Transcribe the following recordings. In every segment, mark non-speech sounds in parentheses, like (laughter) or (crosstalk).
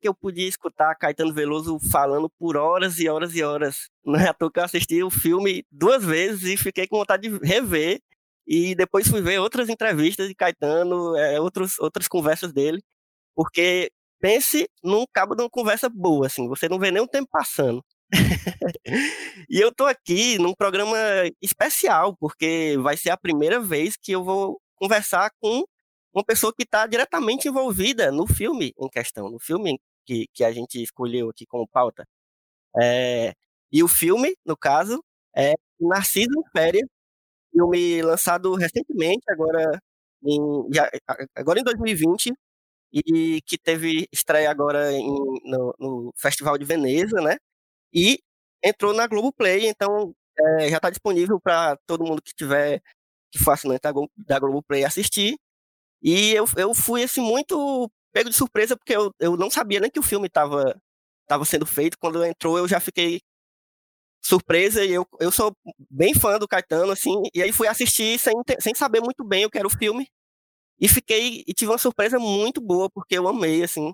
que eu podia escutar Caetano Veloso falando por horas e horas e horas. Não é à toa que eu assisti o filme duas vezes e fiquei com vontade de rever. E depois fui ver outras entrevistas de Caetano, é, outros, outras conversas dele. Porque pense num cabo de uma conversa boa, assim, você não vê nem o tempo passando. (laughs) e eu tô aqui num programa especial, porque vai ser a primeira vez que eu vou conversar com uma pessoa que está diretamente envolvida no filme em questão, no filme que, que a gente escolheu aqui como pauta. É, e o filme, no caso, é Narciso em Férias, filme lançado recentemente, agora em, já- agora em 2020, e que teve estreia agora em- no, no Festival de Veneza, né? E entrou na Globoplay, então é, já está disponível para todo mundo que tiver, que for assinante da, da Globoplay assistir. E eu, eu fui, assim, muito pego de surpresa, porque eu, eu não sabia nem que o filme estava tava sendo feito. Quando entrou, eu já fiquei surpresa, e eu, eu sou bem fã do Caetano, assim, e aí fui assistir sem, sem saber muito bem o que era o filme. E fiquei, e tive uma surpresa muito boa, porque eu amei, assim.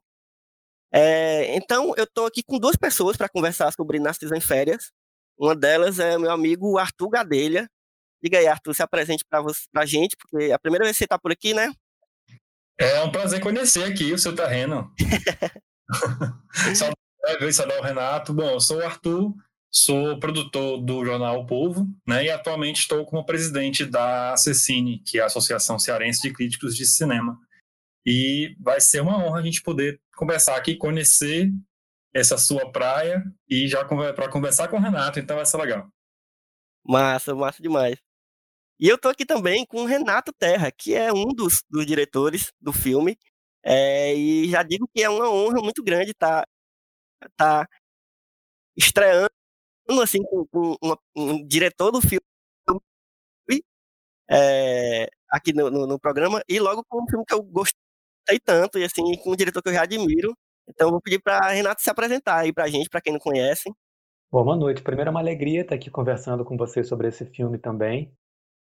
É, então, eu tô aqui com duas pessoas para conversar sobre Narciso em Férias. Uma delas é meu amigo Arthur Gadelha. Diga aí, Arthur, se apresente para pra gente, porque é a primeira vez que você tá por aqui, né? É um prazer conhecer aqui o seu terreno. (laughs) saudar, saudar o Renato. Bom, eu sou o Arthur, sou produtor do jornal O Povo, né, e atualmente estou como presidente da ACCine, que é a Associação Cearense de Críticos de Cinema. E vai ser uma honra a gente poder conversar aqui, conhecer essa sua praia e já para conversar com o Renato, então vai ser legal. Massa, massa demais. E eu tô aqui também com o Renato Terra, que é um dos, dos diretores do filme. É, e já digo que é uma honra muito grande estar tá, estreando assim com, com uma- um diretor do filme é, aqui no, no- no programa e logo com um filme que eu gostei tanto e assim com um diretor que eu já admiro. Então vou pedir para Renato se apresentar aí pra gente, para quem não conhece. Boa noite. Primeiro é uma alegria estar aqui conversando com vocês sobre esse filme também.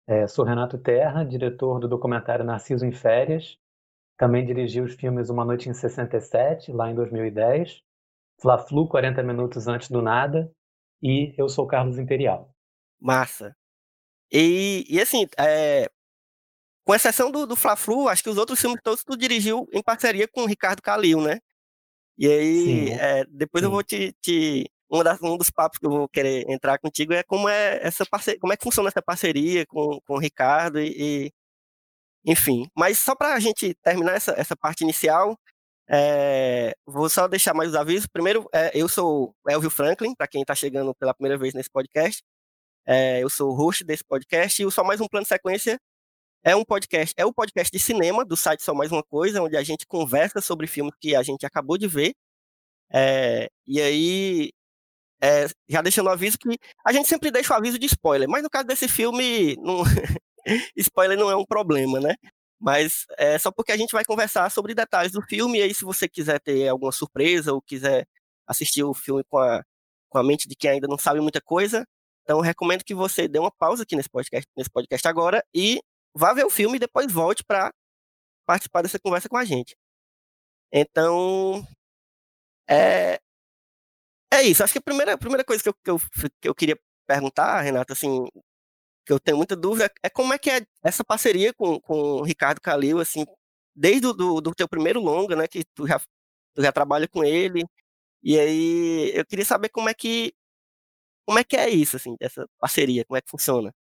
É, sou Renato Terra, diretor do documentário Narciso em Férias. Também dirigi os filmes Uma Noite em 67, lá em 2010, Fla-Flu, 40 Minutos Antes do Nada, e Eu Sou Carlos Imperial. Massa. E, e assim, é, com exceção do, do Fla-Flu, acho que os outros filmes todos tu dirigiu em parceria com o Ricardo Calil, né? E aí, é, depois eu sim. vou te. te das- um dos papos que eu vou querer entrar contigo é como é essa parceria, como é que funciona essa parceria com, com o Ricardo e, e- enfim. Mas só para a gente terminar essa, essa parte inicial, é, vou só deixar mais os avisos. Primeiro, é, eu sou Elvio Franklin, para quem está chegando pela primeira vez nesse podcast. É, eu sou o host desse podcast e o Só Mais Um Plano Sequência é um podcast, é o podcast de cinema do site Só Mais Uma Coisa, onde a gente conversa sobre filmes que a gente acabou de ver. É, e aí, é, já deixando o aviso que a gente sempre deixa o aviso de spoiler, mas no caso desse filme, não- (laughs) spoiler não é um problema, né? Mas é só porque a gente vai conversar sobre detalhes do filme, e aí se você quiser ter alguma surpresa ou quiser assistir o filme com a, com a mente de quem ainda não sabe muita coisa, então recomendo que você dê uma pausa aqui nesse podcast, nesse podcast agora e vá ver o filme e depois volte para participar dessa conversa com a gente. Então, é, é isso. Acho que a primeira, a primeira coisa que eu, que, eu, que eu queria perguntar, Renato, assim, que eu tenho muita dúvida, é como é que é essa parceria com, com o Ricardo Calil, assim, desde o do, do teu primeiro longa, né, que tu já, tu já trabalha com ele, e aí eu queria saber como é que como é que é isso, assim, dessa parceria? Como é que funciona?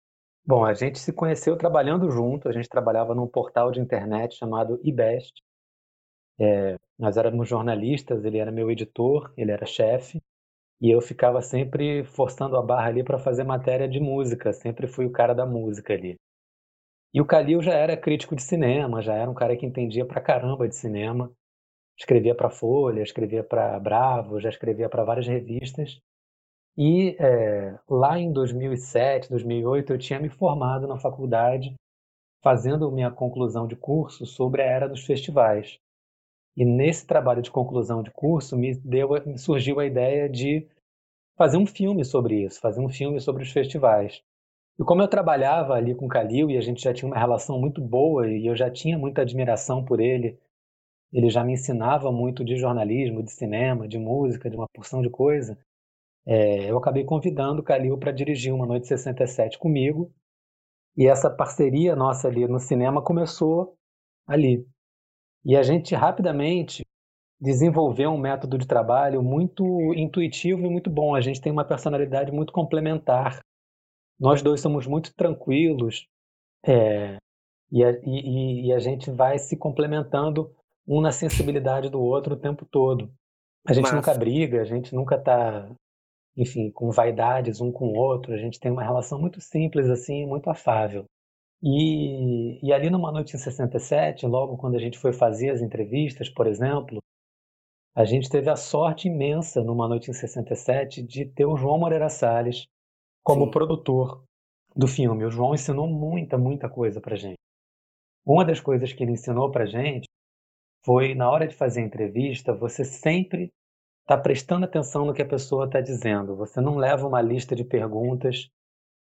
Bom, a gente se conheceu trabalhando junto, a gente trabalhava num portal de internet chamado eBest. É, nós éramos jornalistas, ele era meu editor, ele era chefe, e eu ficava sempre forçando a barra ali para fazer matéria de música, sempre fui o cara da música ali. E o Calil já era crítico de cinema, já era um cara que entendia pra caramba de cinema. Escrevia para Folha, escrevia para Bravo, já escrevia para várias revistas. E é, lá em 2007, 2008, eu tinha me formado na faculdade, fazendo minha conclusão de curso sobre a era dos festivais. E nesse trabalho de conclusão de curso me, deu, me surgiu a ideia de fazer um filme sobre isso, fazer um filme sobre os festivais. E como eu trabalhava ali com Calil e a gente já tinha uma relação muito boa e eu já tinha muita admiração por ele, ele já me ensinava muito de jornalismo, de cinema, de música, de uma porção de coisa. É, eu acabei convidando o Calil para dirigir uma noite 67 comigo. E essa parceria nossa ali no cinema começou ali. E a gente rapidamente desenvolveu um método de trabalho muito intuitivo e muito bom. A gente tem uma personalidade muito complementar. Nós dois somos muito tranquilos é, e, a, e, e, a, gente vai se complementando um na sensibilidade do outro o tempo todo. A gente Massa. nunca briga, a gente nunca está enfim, com vaidades um com o outro, a gente tem uma relação muito simples, assim, muito afável. E, e ali numa noite em 67, logo quando a gente foi fazer as entrevistas, por exemplo, a gente teve a sorte imensa numa noite em 67 de ter o João Moreira Salles como Sim. produtor do filme. O João ensinou muita, muita coisa pra gente. Uma das coisas que ele ensinou pra gente foi, na hora de fazer a entrevista, você sempre está prestando atenção no que a pessoa está dizendo. Você não leva uma lista de perguntas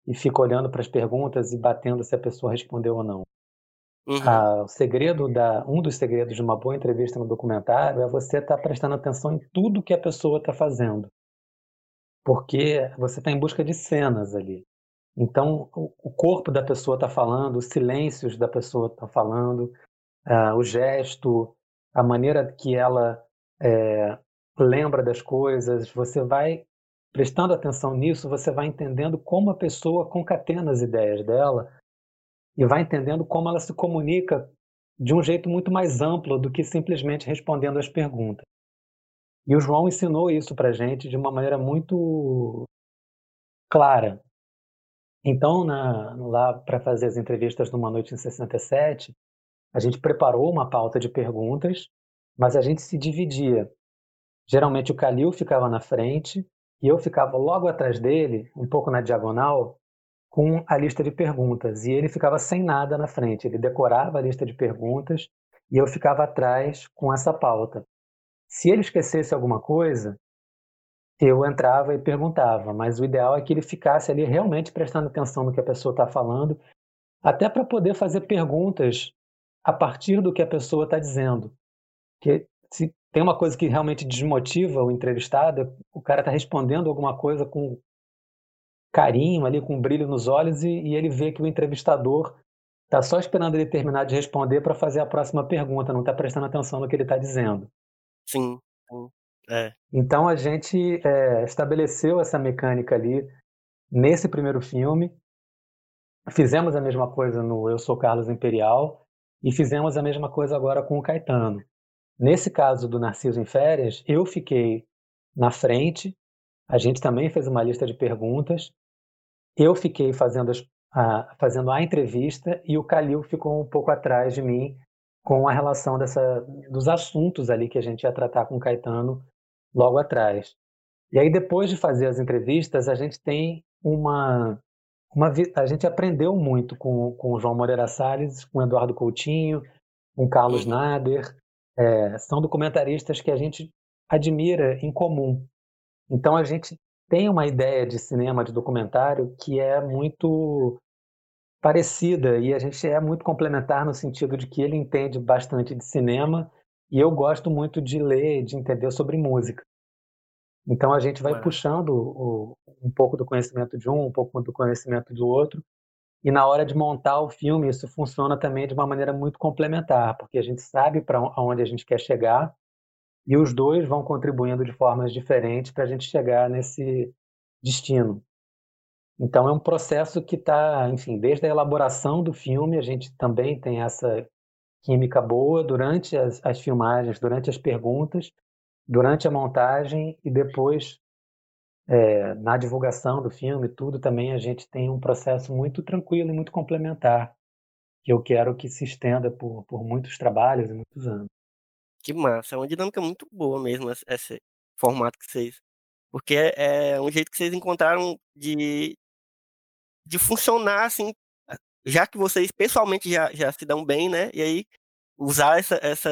e fica olhando para as perguntas e batendo se a pessoa respondeu ou não. Uhum. Ah, o segredo da, um dos segredos de uma boa entrevista no documentário é você estar tá prestando atenção em tudo que a pessoa está fazendo, porque você está em busca de cenas ali. Então, o, o corpo da pessoa está falando, os silêncios da pessoa está falando, ah, o gesto, a maneira que ela é, lembra das coisas, você vai prestando atenção nisso, você vai entendendo como a pessoa concatena as ideias dela e vai entendendo como ela se comunica de um jeito muito mais amplo do que simplesmente respondendo as perguntas. E o João ensinou isso para gente de uma maneira muito clara. Então, na, lá para fazer as entrevistas numa noite em 67, a gente preparou uma pauta de perguntas, mas a gente se dividia. Geralmente o Calil ficava na frente e eu ficava logo atrás dele, um pouco na diagonal, com a lista de perguntas. E ele ficava sem nada na frente. Ele decorava a lista de perguntas e eu ficava atrás com essa pauta. Se ele esquecesse alguma coisa, eu entrava e perguntava, mas o ideal é que ele ficasse ali realmente prestando atenção no que a pessoa está falando, até para poder fazer perguntas a partir do que a pessoa está dizendo. Que se tem uma coisa que realmente desmotiva o entrevistado, o cara está respondendo alguma coisa com carinho ali, com um brilho nos olhos, e, e ele vê que o entrevistador está só esperando ele terminar de responder para fazer a próxima pergunta, não está prestando atenção no que ele está dizendo. Sim, sim. É. Então a gente é, estabeleceu essa mecânica ali nesse primeiro filme. Fizemos a mesma coisa no Eu Sou Carlos Imperial e fizemos a mesma coisa agora com o Caetano. Nesse caso do Narciso em Férias, eu fiquei na frente, a gente também fez uma lista de perguntas, eu fiquei fazendo, as, a, fazendo a entrevista e o Calil ficou um pouco atrás de mim com a relação dessa, dos assuntos ali que a gente ia tratar com o Caetano logo atrás. E aí, depois de fazer as entrevistas, a gente tem uma. uma a gente aprendeu muito com, com o João Moreira Salles, com o Eduardo Coutinho, com o Carlos uhum. Nader, é, são documentaristas que a gente admira em comum. Então a gente tem uma ideia de cinema, de documentário, que é muito parecida e a gente é muito complementar no sentido de que ele entende bastante de cinema e eu gosto muito de ler, de entender sobre música. Então a gente vai é. puxando o, um pouco do conhecimento de um, um pouco do conhecimento do outro, e na hora de montar o filme, isso funciona também de uma maneira muito complementar, porque a gente sabe para onde a gente quer chegar e os dois vão contribuindo de formas diferentes para a gente chegar nesse destino. Então é um processo que está, enfim, desde a elaboração do filme, a gente também tem essa química boa durante as, as filmagens, durante as perguntas, durante a montagem e depois é, na divulgação do filme, tudo também a gente tem um processo muito tranquilo e muito complementar, que eu quero que se estenda por, por muitos trabalhos e muitos anos. Que massa, é uma dinâmica muito boa mesmo esse, formato que vocês. Porque é, é um jeito que vocês encontraram de, de funcionar assim, já que vocês pessoalmente já, já se dão bem, né? E aí usar essa, essa,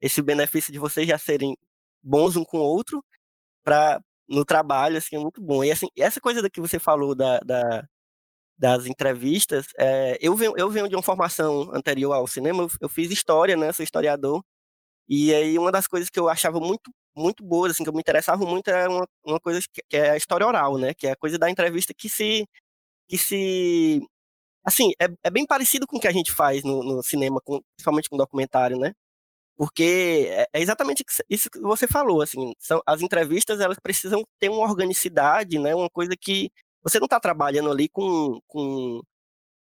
esse benefício de vocês já serem bons um com o outro para no trabalho, assim, é muito bom. E assim, essa coisa que você falou da, da das entrevistas, é, eu, venho, eu venho de uma formação anterior ao cinema, eu, eu fiz história, né, sou historiador, e aí uma das coisas que eu achava muito muito boas, assim, que eu me interessava muito era uma, uma coisa que, que é a história oral, né, que é a coisa da entrevista que se que se assim, é, é bem parecido com o que a gente faz no, no cinema, com, principalmente com documentário, né? Porque é, é exatamente isso que você falou, assim, são, as entrevistas elas precisam ter uma organicidade, né? Uma coisa que você não está trabalhando ali com, com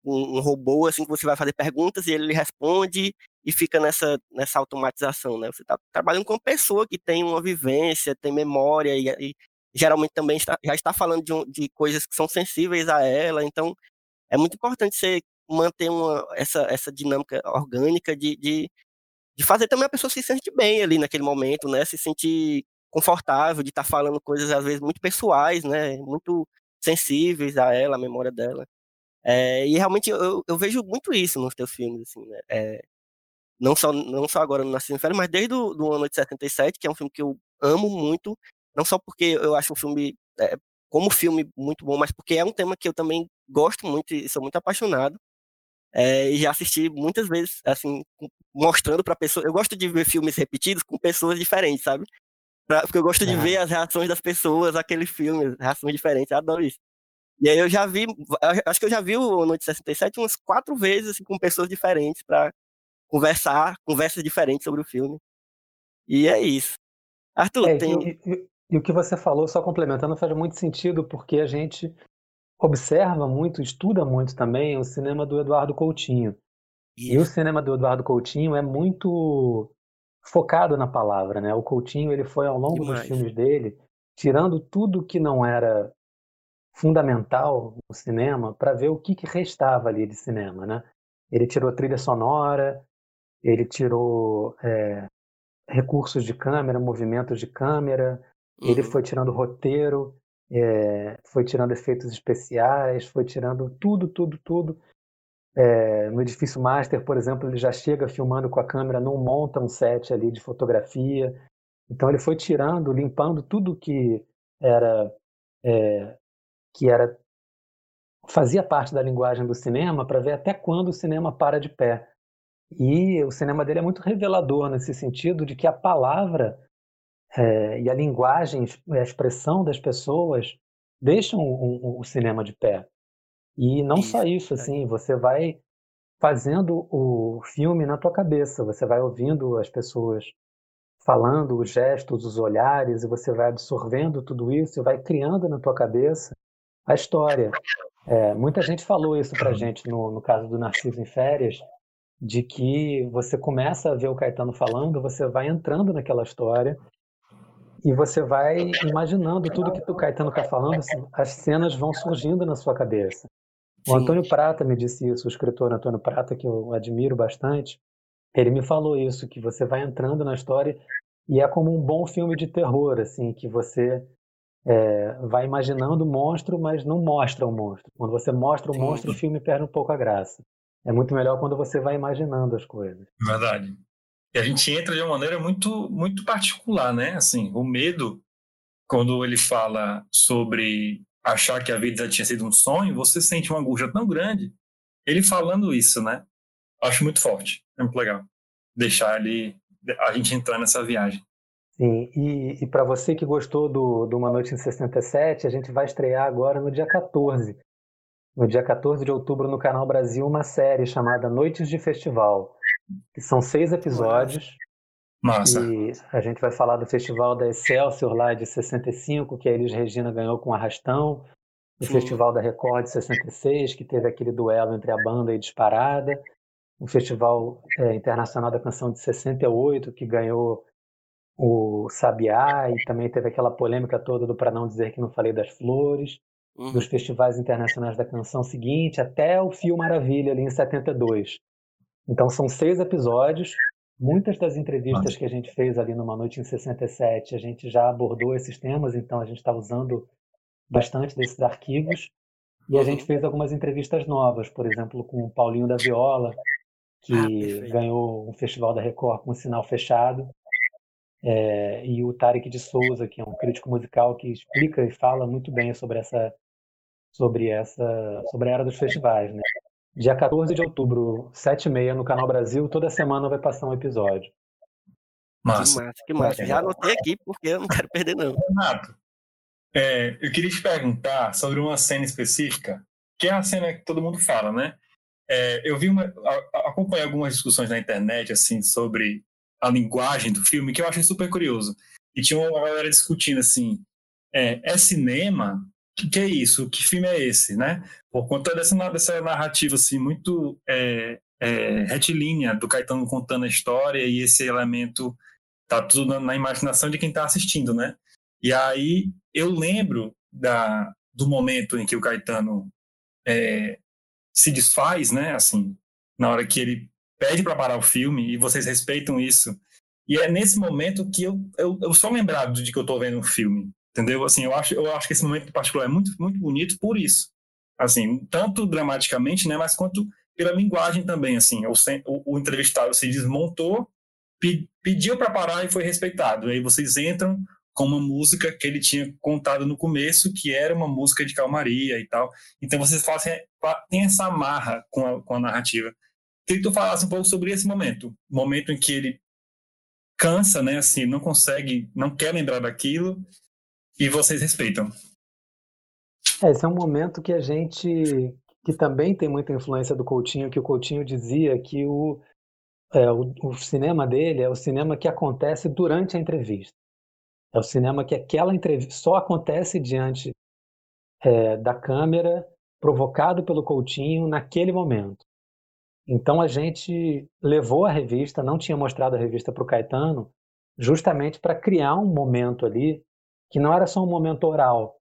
um, um robô, assim, que você vai fazer perguntas e ele responde e fica nessa, nessa automatização, né? Você está trabalhando com uma pessoa que tem uma vivência, tem memória e, e geralmente também está, já está falando de, de coisas que são sensíveis a ela, então é muito importante você manter uma, essa, essa dinâmica orgânica de, de, de, fazer também a pessoa se sentir bem ali naquele momento, né? Se sentir confortável de estar tá falando coisas às vezes muito pessoais, né? Muito sensíveis a ela, a memória dela. É, e realmente eu, eu, vejo muito isso nos teus filmes, assim, né? É, não, só, não só agora no Nascido Inferno, mas desde o ano de 77, que é um filme que eu amo muito, não só porque eu acho um filme é, como filme muito bom, mas porque é um tema que eu também gosto muito e sou muito apaixonado. É, e já assisti muitas vezes, assim, mostrando para pessoas. Eu gosto de ver filmes repetidos com pessoas diferentes, sabe? Pra, porque eu gosto de ver as reações das pessoas aquele filme, reações diferentes, eu adoro isso. E aí eu já vi, acho que eu já vi o Noite 67 umas quatro vezes, assim, com pessoas diferentes para conversar, conversas diferentes sobre o filme. E é isso. Arthur, é, tem. E, e o que você falou, só complementando, faz muito sentido, porque a gente observa muito, estuda muito também o cinema do Eduardo Coutinho. Isso. E o cinema do Eduardo Coutinho é muito focado na palavra, né? O Coutinho ele foi ao longo Demais. dos filmes dele tirando tudo que não era fundamental no cinema para ver o que, que restava ali de cinema, né? Ele tirou trilha sonora, ele tirou é, recursos de câmera, movimentos de câmera, Uhum. Ele foi tirando roteiro, é, foi tirando efeitos especiais, foi tirando tudo, tudo, tudo. É, no edifício Master, por exemplo, ele já chega filmando com a câmera, não monta um set ali de fotografia. Então ele foi tirando, limpando tudo que era é, que era fazia parte da linguagem do cinema para ver até quando o cinema para de pé. E o cinema dele é muito revelador nesse sentido de que a palavra é, e a linguagem, a expressão das pessoas deixam o, o, o cinema de pé. E não isso, só isso, assim, você vai fazendo o filme na tua cabeça, você vai ouvindo as pessoas falando, os gestos, os olhares, e você vai absorvendo tudo isso e vai criando na tua cabeça a história. É, muita gente falou isso pra gente no, no caso do Narciso em Férias, de que você começa a ver o Caetano falando, você vai entrando naquela história e você vai imaginando tudo que o Caetano está falando, assim, as cenas vão surgindo na sua cabeça. O Sim. Antônio Prata me disse isso, o escritor Antônio Prata, que eu admiro bastante, ele me falou isso, que você vai entrando na história e é como um bom filme de terror, assim, que você é, vai imaginando o monstro, mas não mostra o monstro. Quando você mostra o Sim. monstro, o filme perde um pouco a graça. É muito melhor quando você vai imaginando as coisas. Verdade. E a gente entra de uma maneira muito, muito particular, né? Assim, o medo, quando ele fala sobre achar que a vida tinha sido um sonho, você sente uma angústia tão grande. Ele falando isso, né? Acho muito forte, é muito legal. Deixar ali, a gente entrar nessa viagem. Sim, e, e para você que gostou do, do Uma Noite em 67, a gente vai estrear agora no dia 14. No dia 14 de outubro, no Canal Brasil, uma série chamada Noites de Festival que são seis episódios. Massa. E a gente vai falar do festival da Excelsior lá de 65, que a Elis Regina ganhou com Arrastão. o Festival da Record de 66, que teve aquele duelo entre a banda e Disparada, o Festival é, Internacional da Canção de 68, que ganhou o Sabiá, e também teve aquela polêmica toda do Para Não Dizer Que Não Falei das Flores, uhum. dos festivais internacionais da canção seguinte, até o Fio Maravilha, ali em 72. Então são seis episódios, muitas das entrevistas que a gente fez ali numa noite em 67, a gente já abordou esses temas, então a gente está usando bastante desses arquivos, e a gente fez algumas entrevistas novas, por exemplo, com o Paulinho da Viola, que ah, ganhou um festival da Record com um sinal fechado, é, e o Tarek de Souza, que é um crítico musical que explica e fala muito bem sobre essa sobre essa sobre a era dos festivais, né? Dia 14 de outubro, 7 e meia, no Canal Brasil, toda semana vai passar um episódio. Massa. Que massa, que massa. Já anotei aqui porque eu não quero perder, não. Renato, é, eu queria te perguntar sobre uma cena específica, que é a cena que todo mundo fala, né? É, eu vi uma, acompanhei algumas discussões na internet assim sobre a linguagem do filme que eu achei super curioso. E tinha uma galera discutindo assim, é, é cinema? Que, que é isso? Que filme é esse, né? Por conta dessa, dessa narrativa assim muito é, é, retilínea do Caetano contando a história e esse elemento tá tudo na, na imaginação de quem está assistindo, né? E aí eu lembro da, do momento em que o Caetano é, se desfaz, né? Assim, na hora que ele pede para parar o filme e vocês respeitam isso. E é nesse momento que eu, eu, eu sou lembrado de que eu estou vendo um filme, entendeu? Assim, eu acho, eu acho que esse momento particular é muito, muito bonito por isso. Assim, tanto dramaticamente, né? Mas quanto pela linguagem também, assim. O, o, entrevistado se desmontou, pe, pediu para parar e foi respeitado. Aí vocês entram com uma música que ele tinha contado no começo, que era uma música de calmaria e tal. Então vocês fazem, tem essa amarra com a, com a narrativa. Queria que tu falasse um pouco sobre esse momento, momento em que ele cansa, né, assim, não consegue, não quer lembrar daquilo, e vocês respeitam. É, esse é um momento que a gente, que também tem muita influência do Coutinho, que o Coutinho dizia que o, é, o, o cinema dele é o cinema que acontece durante a entrevista. É o cinema que aquela entrevista só acontece diante é, da câmera, provocado pelo Coutinho naquele momento. Então a gente levou a revista, não tinha mostrado a revista para o Caetano, justamente para criar um momento ali que não era só um momento oral,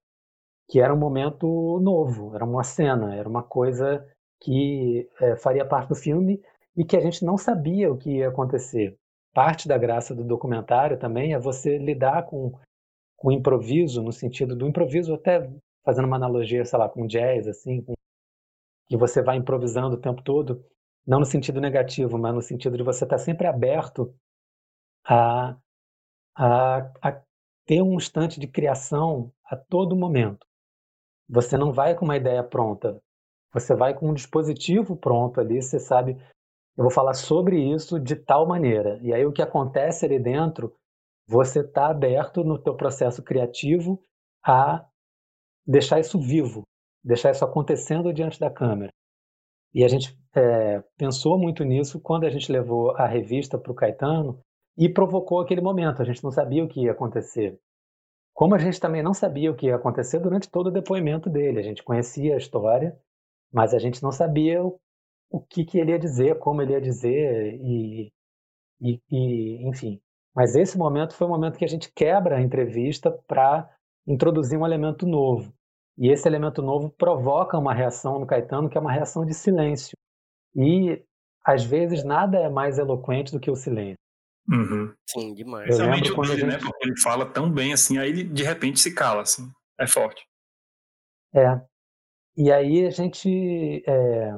que era um momento novo, era uma cena, era uma coisa que é, faria parte do filme e que a gente não sabia o que ia acontecer. Parte da graça do documentário também é você lidar com, o improviso, no sentido do improviso, até fazendo uma analogia, sei lá, com jazz, assim, com, que você vai improvisando o tempo todo, não no sentido negativo, mas no sentido de você estar sempre aberto a, a, a ter um instante de criação a todo momento. Você não vai com uma ideia pronta, você vai com um dispositivo pronto ali, você sabe eu vou falar sobre isso de tal maneira. E aí o que acontece ali dentro, você está aberto no teu processo criativo a deixar isso vivo, deixar isso acontecendo diante da câmera. E a gente é, pensou muito nisso quando a gente levou a revista para o Caetano e provocou aquele momento. A gente não sabia o que ia acontecer. Como a gente também não sabia o que ia acontecer durante todo o depoimento dele. A gente conhecia a história, mas a gente não sabia o que, que ele ia dizer, como ele ia dizer e, e, e, enfim. Mas esse momento foi o momento que a gente quebra a entrevista para introduzir um elemento novo. E esse elemento novo provoca uma reação no Caetano, que é uma reação de silêncio. E, às vezes, nada é mais eloquente do que o silêncio. Uhum. Sim, demais. Lembro quando dele, gente... né? Porque ele fala tão bem assim, aí ele de repente se cala, assim. É forte. É. E aí a gente é,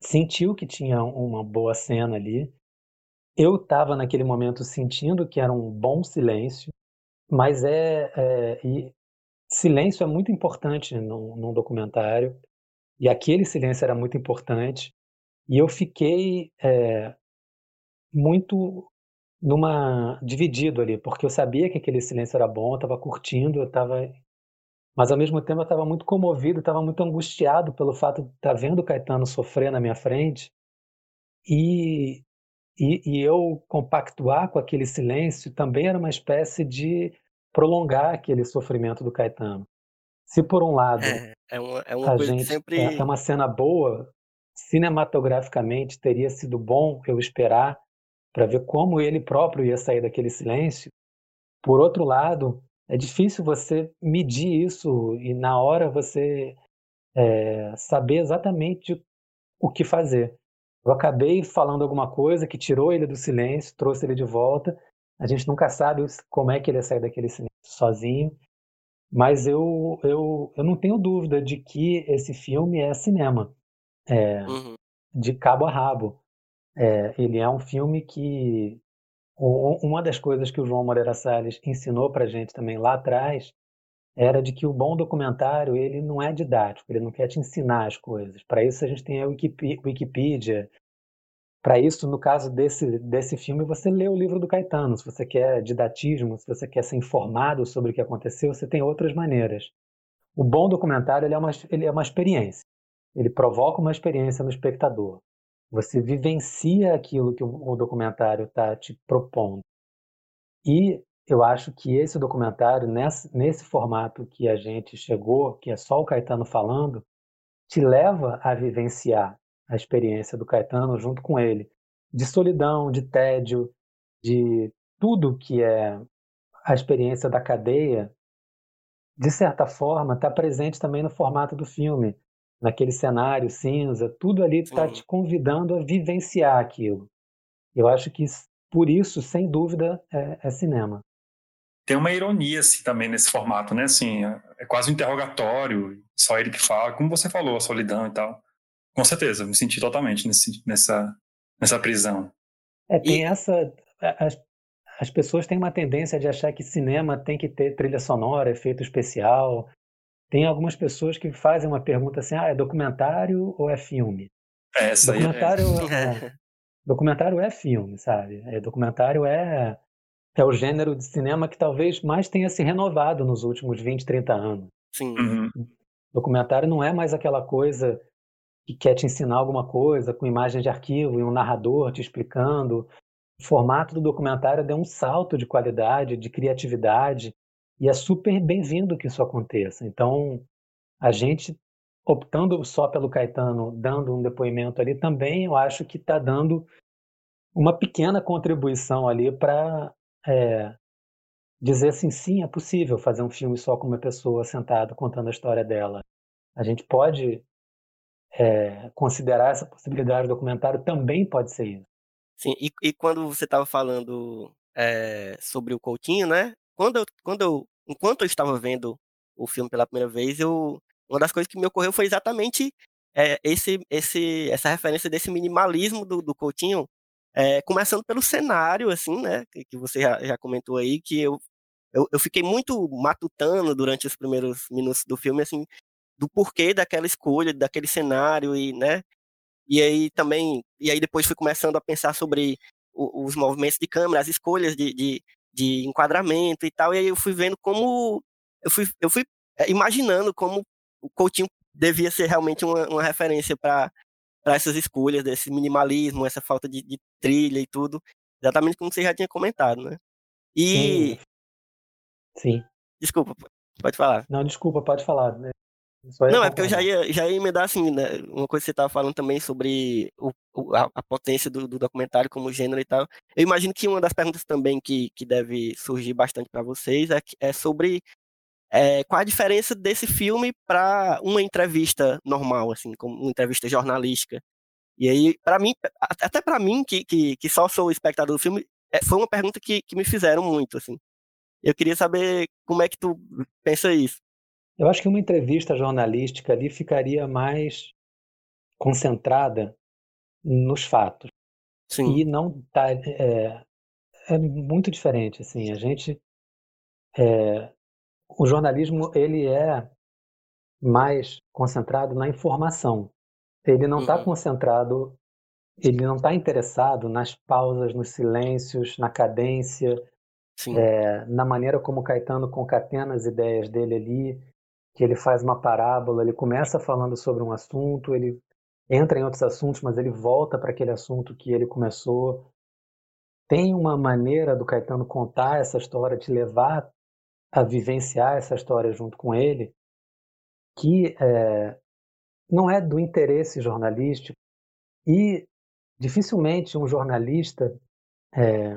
sentiu que tinha uma boa cena ali. Eu estava naquele momento sentindo que era um bom silêncio, mas é, é silêncio é muito importante num, num, documentário e aquele silêncio era muito importante e eu fiquei é, muito numa dividido ali porque eu sabia que aquele silêncio era bom, eu estava curtindo, eu estava mas ao mesmo tempo eu estava muito comovido, estava muito angustiado pelo fato de estar tá vendo o Caetano sofrer na minha frente e, e, e, eu compactuar com aquele silêncio também era uma espécie de prolongar aquele sofrimento do Caetano. Se por um lado é, É uma, é uma a gente que sempre. é, é uma cena boa, cinematograficamente teria sido bom eu esperar para ver como ele próprio ia sair daquele silêncio. Por outro lado, é difícil você medir isso e na hora você é, saber exatamente o que fazer. Eu acabei falando alguma coisa que tirou ele do silêncio, trouxe ele de volta. A gente nunca sabe como é que ele ia sair daquele silêncio sozinho. Mas eu, eu, eu não tenho dúvida de que esse filme é cinema, é, Uhum. de cabo a rabo. É, ele é um filme que. Uma das coisas que o João Moreira Salles ensinou para gente também lá atrás era de que o bom documentário ele não é didático, ele não quer te ensinar as coisas. Para isso a gente tem a Wikipedia. Para isso, no caso desse, desse filme, você lê o livro do Caetano. Se você quer didatismo, se você quer ser informado sobre o que aconteceu, você tem outras maneiras. O bom documentário ele é, uma, ele é uma experiência. Ele provoca uma experiência no espectador. Você vivencia aquilo que o, documentário está te propondo. E eu acho que esse documentário, nesse, nesse formato que a gente chegou, que é só o Caetano falando, te leva a vivenciar a experiência do Caetano junto com ele, de solidão, de tédio, de tudo que é a experiência da cadeia, de certa forma, está presente também no formato do filme, naquele cenário cinza, tudo ali está te convidando a vivenciar aquilo. Eu acho que por isso, sem dúvida, é, é cinema. Tem uma ironia assim, também nesse formato, né? Assim, é é quase um interrogatório, só ele que fala, como você falou, a solidão e tal. Com certeza, me senti totalmente nesse, nessa, nessa prisão. É, tem E- essa. As, as pessoas têm uma tendência de achar que cinema tem que ter trilha sonora, efeito especial. Tem algumas pessoas que fazem uma pergunta assim: ah, é documentário ou é filme? É, essa aí é- Documentário é, documentário é filme, sabe? É, documentário é, é o gênero de cinema que talvez mais tenha se renovado nos últimos 20, 30 anos. Sim. Uhum. Documentário não é mais aquela coisa que quer te ensinar alguma coisa com imagens de arquivo e um narrador te explicando. O formato do documentário deu um salto de qualidade, de criatividade, e é super bem-vindo que isso aconteça. Então, a gente optando só pelo Caetano, dando um depoimento ali, também eu acho que está dando uma pequena contribuição ali para dizer assim, sim, é possível fazer um filme só com uma pessoa sentada contando a história dela. A gente pode é, considerar essa possibilidade do documentário, também pode ser isso. Sim, e, e quando você estava falando é, sobre o Coutinho, né? Quando eu, quando eu, enquanto eu estava vendo o filme pela primeira vez, eu, uma das coisas que me ocorreu foi exatamente é, esse, esse, essa referência desse minimalismo do, do Coutinho, é, começando pelo cenário, assim, né? Que, que você já, já comentou aí, que eu, eu, eu fiquei muito matutando durante os primeiros minutos do filme, assim, do porquê daquela escolha, daquele cenário e, né? E aí também, e aí depois fui começando a pensar sobre os movimentos de câmera, as escolhas de, de, de enquadramento e tal, e aí eu fui vendo como, eu fui, eu fui é, imaginando como o Coutinho devia ser realmente uma, uma referência para essas escolhas, desse minimalismo, essa falta de, de trilha e tudo, exatamente como você já tinha comentado, né? E, Sim. Sim. desculpa, pode falar. Não, desculpa, pode falar. Ia Não, é porque eu já ia, já ia emendar assim, né? Uma coisa que você estava falando também sobre o, o- a, potência do, do documentário como gênero e tal. Eu imagino que uma das perguntas também que, que deve surgir bastante para vocês é, é sobre é, qual a diferença desse filme para uma entrevista normal, assim, como uma entrevista jornalística. E aí, para mim, até para mim, que, que, que só sou espectador do filme, é, foi uma pergunta que, que me fizeram muito, assim. Eu queria saber como é que tu pensa isso. Eu acho que uma entrevista jornalística ali ficaria mais concentrada nos fatos. Sim, E não tá, é, é muito diferente, assim, a gente, é, o jornalismo, ele é mais concentrado na informação. Ele não está Uhum. concentrado, ele não está interessado nas pausas, nos silêncios, na cadência, é, na maneira como Caetano concatena as ideias dele ali, que ele faz uma parábola, ele começa falando sobre um assunto, ele entra em outros assuntos, mas ele volta para aquele assunto que ele começou. Tem uma maneira do Caetano contar essa história, te levar a vivenciar essa história junto com ele, que é, não é do interesse jornalístico e dificilmente um jornalista é,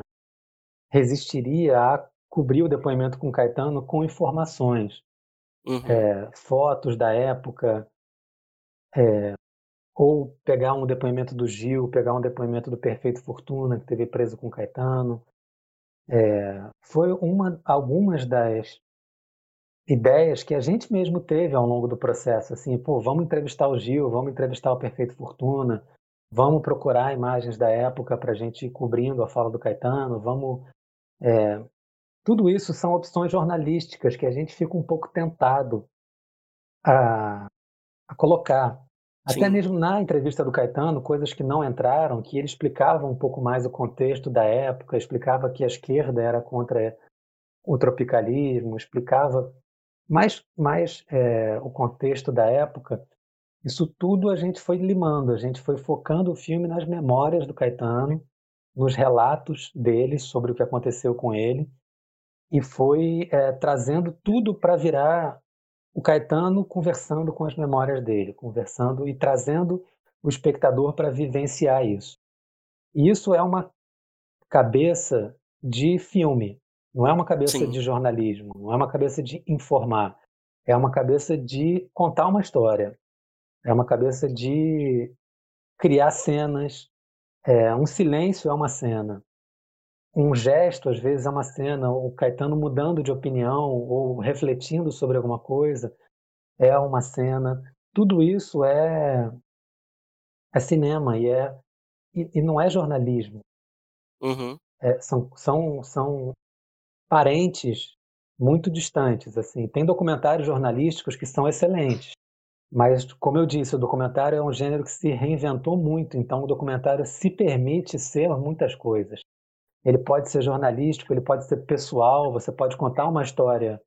resistiria a cobrir o depoimento com Caetano com informações, Uhum. é, fotos da época, é, ou pegar um depoimento do Gil, pegar um depoimento do Perfeito Fortuna, que teve preso com Caetano. É, foi uma, algumas das ideias que a gente mesmo teve ao longo do processo, assim, pô, vamos entrevistar o Gil, vamos entrevistar o Perfeito Fortuna, vamos procurar imagens da época para a gente ir cobrindo a fala do Caetano, vamos... É, tudo isso são opções jornalísticas que a gente fica um pouco tentado a, a colocar. Até Sim. mesmo na entrevista do Caetano, coisas que não entraram, que ele explicava um pouco mais o contexto da época, explicava que a esquerda era contra o tropicalismo, explicava mais, mais é, o contexto da época. Isso tudo a gente foi limando, a gente foi focando o filme nas memórias do Caetano, nos relatos dele sobre o que aconteceu com ele, e foi é, trazendo tudo para virar o Caetano conversando com as memórias dele, conversando e trazendo o espectador para vivenciar isso. E isso é uma cabeça de filme, não é uma cabeça Sim. de jornalismo, não é uma cabeça de informar, é uma cabeça de contar uma história, é uma cabeça de criar cenas. É, um silêncio é uma cena, um gesto às vezes é uma cena, o Caetano mudando de opinião ou refletindo sobre alguma coisa é uma cena. Tudo isso é é cinema e é e, e não é jornalismo. Uhum. É, são são são parentes muito distantes assim. Tem documentários jornalísticos que são excelentes, mas como eu disse, o documentário é um gênero que se reinventou muito. Então o documentário se permite ser muitas coisas. Ele pode ser jornalístico, ele pode ser pessoal. Você pode contar uma história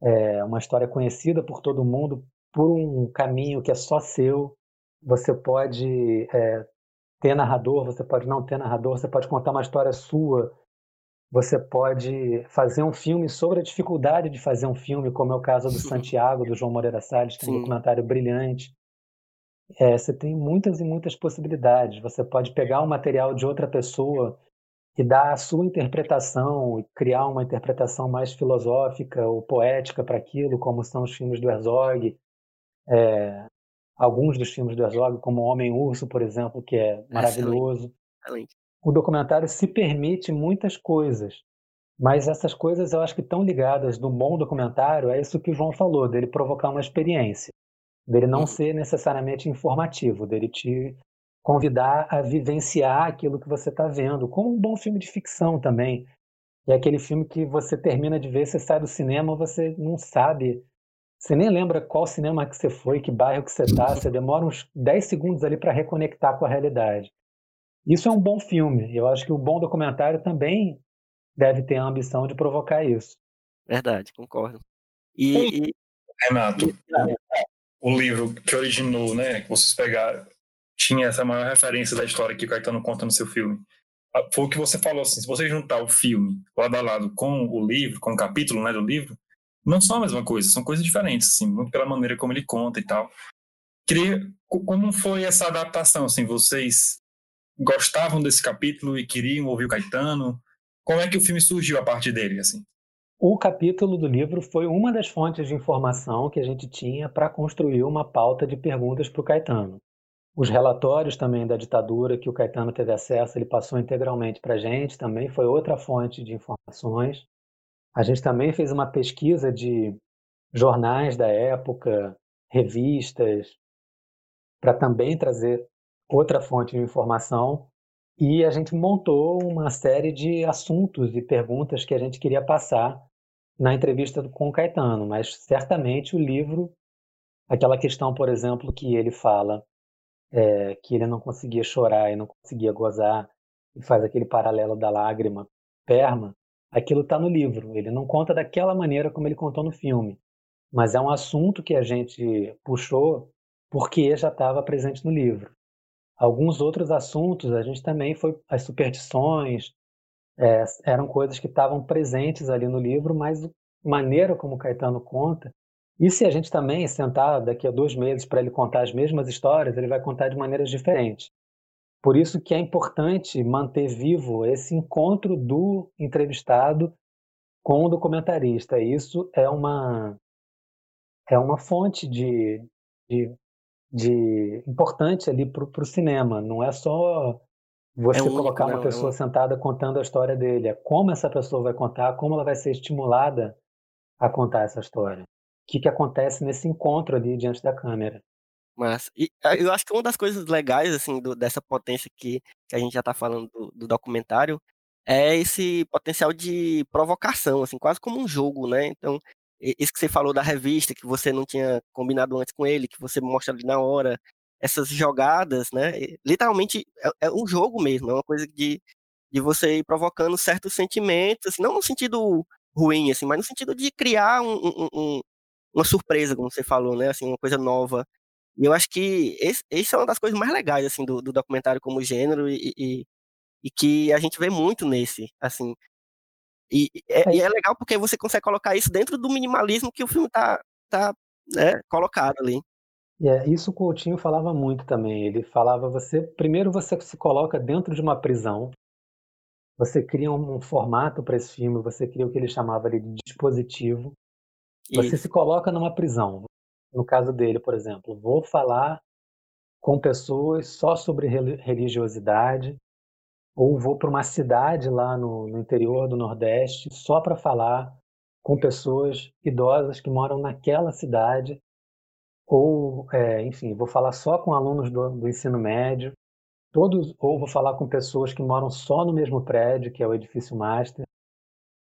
é, uma história conhecida por todo mundo por um caminho que é só seu. Você pode é, ter narrador, você pode não ter narrador, você pode contar uma história sua, você pode fazer um filme sobre a dificuldade de fazer um filme, como é o caso do Santiago, do João Moreira Salles, que é um Sim. documentário brilhante. É, você tem muitas e muitas possibilidades. Você pode pegar um material de outra pessoa e dar a sua interpretação e criar uma interpretação mais filosófica ou poética para aquilo, como são os filmes do Herzog, é, alguns dos filmes do Herzog, como Homem Urso, por exemplo, que é maravilhoso. Excelente. O documentário se permite muitas coisas, mas essas coisas eu acho que estão ligadas do bom documentário, é isso que o João falou, dele provocar uma experiência, dele não Uhum. ser necessariamente informativo, dele te convidar a vivenciar aquilo que você está vendo, como um bom filme de ficção também. É aquele filme que você termina de ver, você sai do cinema, você não sabe, você nem lembra qual cinema que você foi, que bairro que você está, você demora uns 10 segundos ali para reconectar com a realidade. Isso é um bom filme. Eu acho que o bom documentário também deve ter a ambição de provocar isso. Verdade, concordo. E, e- Renato, o, o livro que originou, né, que vocês pegaram, tinha essa maior referência da história que o Caetano conta no seu filme. Ah, Foi o que você falou assim, se você juntar o filme lado a lado com o livro, com o capítulo, né, do livro, não são a mesma coisa, são coisas diferentes, assim, muito pela maneira como ele conta e tal. Queria, co- como foi essa adaptação, assim, vocês gostavam desse capítulo e queriam ouvir o Caetano? Como é que o filme surgiu a partir dele, assim? O capítulo do livro foi uma das fontes de informação que a gente tinha para construir uma pauta de perguntas para o Caetano. Os relatórios também da ditadura que o Caetano teve acesso, ele passou integralmente para a gente, também foi outra fonte de informações. A gente também fez uma pesquisa de jornais da época, revistas, para também trazer outra fonte de informação. E a gente montou uma série de assuntos e perguntas que a gente queria passar na entrevista com o Caetano, mas certamente o livro, aquela questão, por exemplo, que ele fala é, que ele não conseguia chorar e não conseguia gozar, e faz aquele paralelo da lágrima perma, aquilo está no livro. Ele não conta daquela maneira como ele contou no filme, mas é um assunto que a gente puxou porque já estava presente no livro. Alguns outros assuntos, a gente também foi as superstições, é, eram coisas que estavam presentes ali no livro, mas a maneira como Caetano conta E se a gente também sentar daqui a dois meses para ele contar as mesmas histórias, ele vai contar de maneiras diferentes. Por isso que é importante manter vivo esse encontro do entrevistado com o documentarista. Isso é uma é uma fonte de, de, de importante ali para o cinema. Não é só você É único, colocar né? uma É pessoa um- sentada contando a história dele. É como essa pessoa vai contar, como ela vai ser estimulada a contar essa história. Que, que acontece nesse encontro ali diante da câmera. Mas e, ah, eu acho que uma das coisas legais, assim, do- dessa potência que, que a gente já está falando do, do documentário é esse potencial de provocação, assim, quase como um jogo, né? Então, isso que você falou da revista, que você não tinha combinado antes com ele, que você mostra ali na hora, essas jogadas, né? Literalmente é, é um jogo mesmo, é uma coisa de, de você ir provocando certos sentimentos, assim, não no sentido ruim, assim, mas no sentido de criar um- um- uma surpresa, como você falou, né? Assim, uma coisa nova. E eu acho que esse, esse é uma das coisas mais legais, assim, do, do documentário como gênero e, e, e que a gente vê muito nesse, assim. E, é, e é legal porque você consegue colocar isso dentro do minimalismo que o filme tá, tá né, colocado ali. É, isso o Coutinho falava muito também. Ele falava você, primeiro você se coloca dentro de uma prisão, você cria um, um formato para esse filme, você cria o que ele chamava de dispositivo. Você Isso. se coloca numa prisão. No caso dele, por exemplo, vou falar com pessoas só sobre reli- religiosidade, ou vou para uma cidade lá no, no interior do Nordeste só para falar com pessoas idosas que moram naquela cidade, ou, é, enfim, vou falar só com alunos do, do ensino médio, todos, ou vou falar com pessoas que moram só no mesmo prédio, que é o edifício master.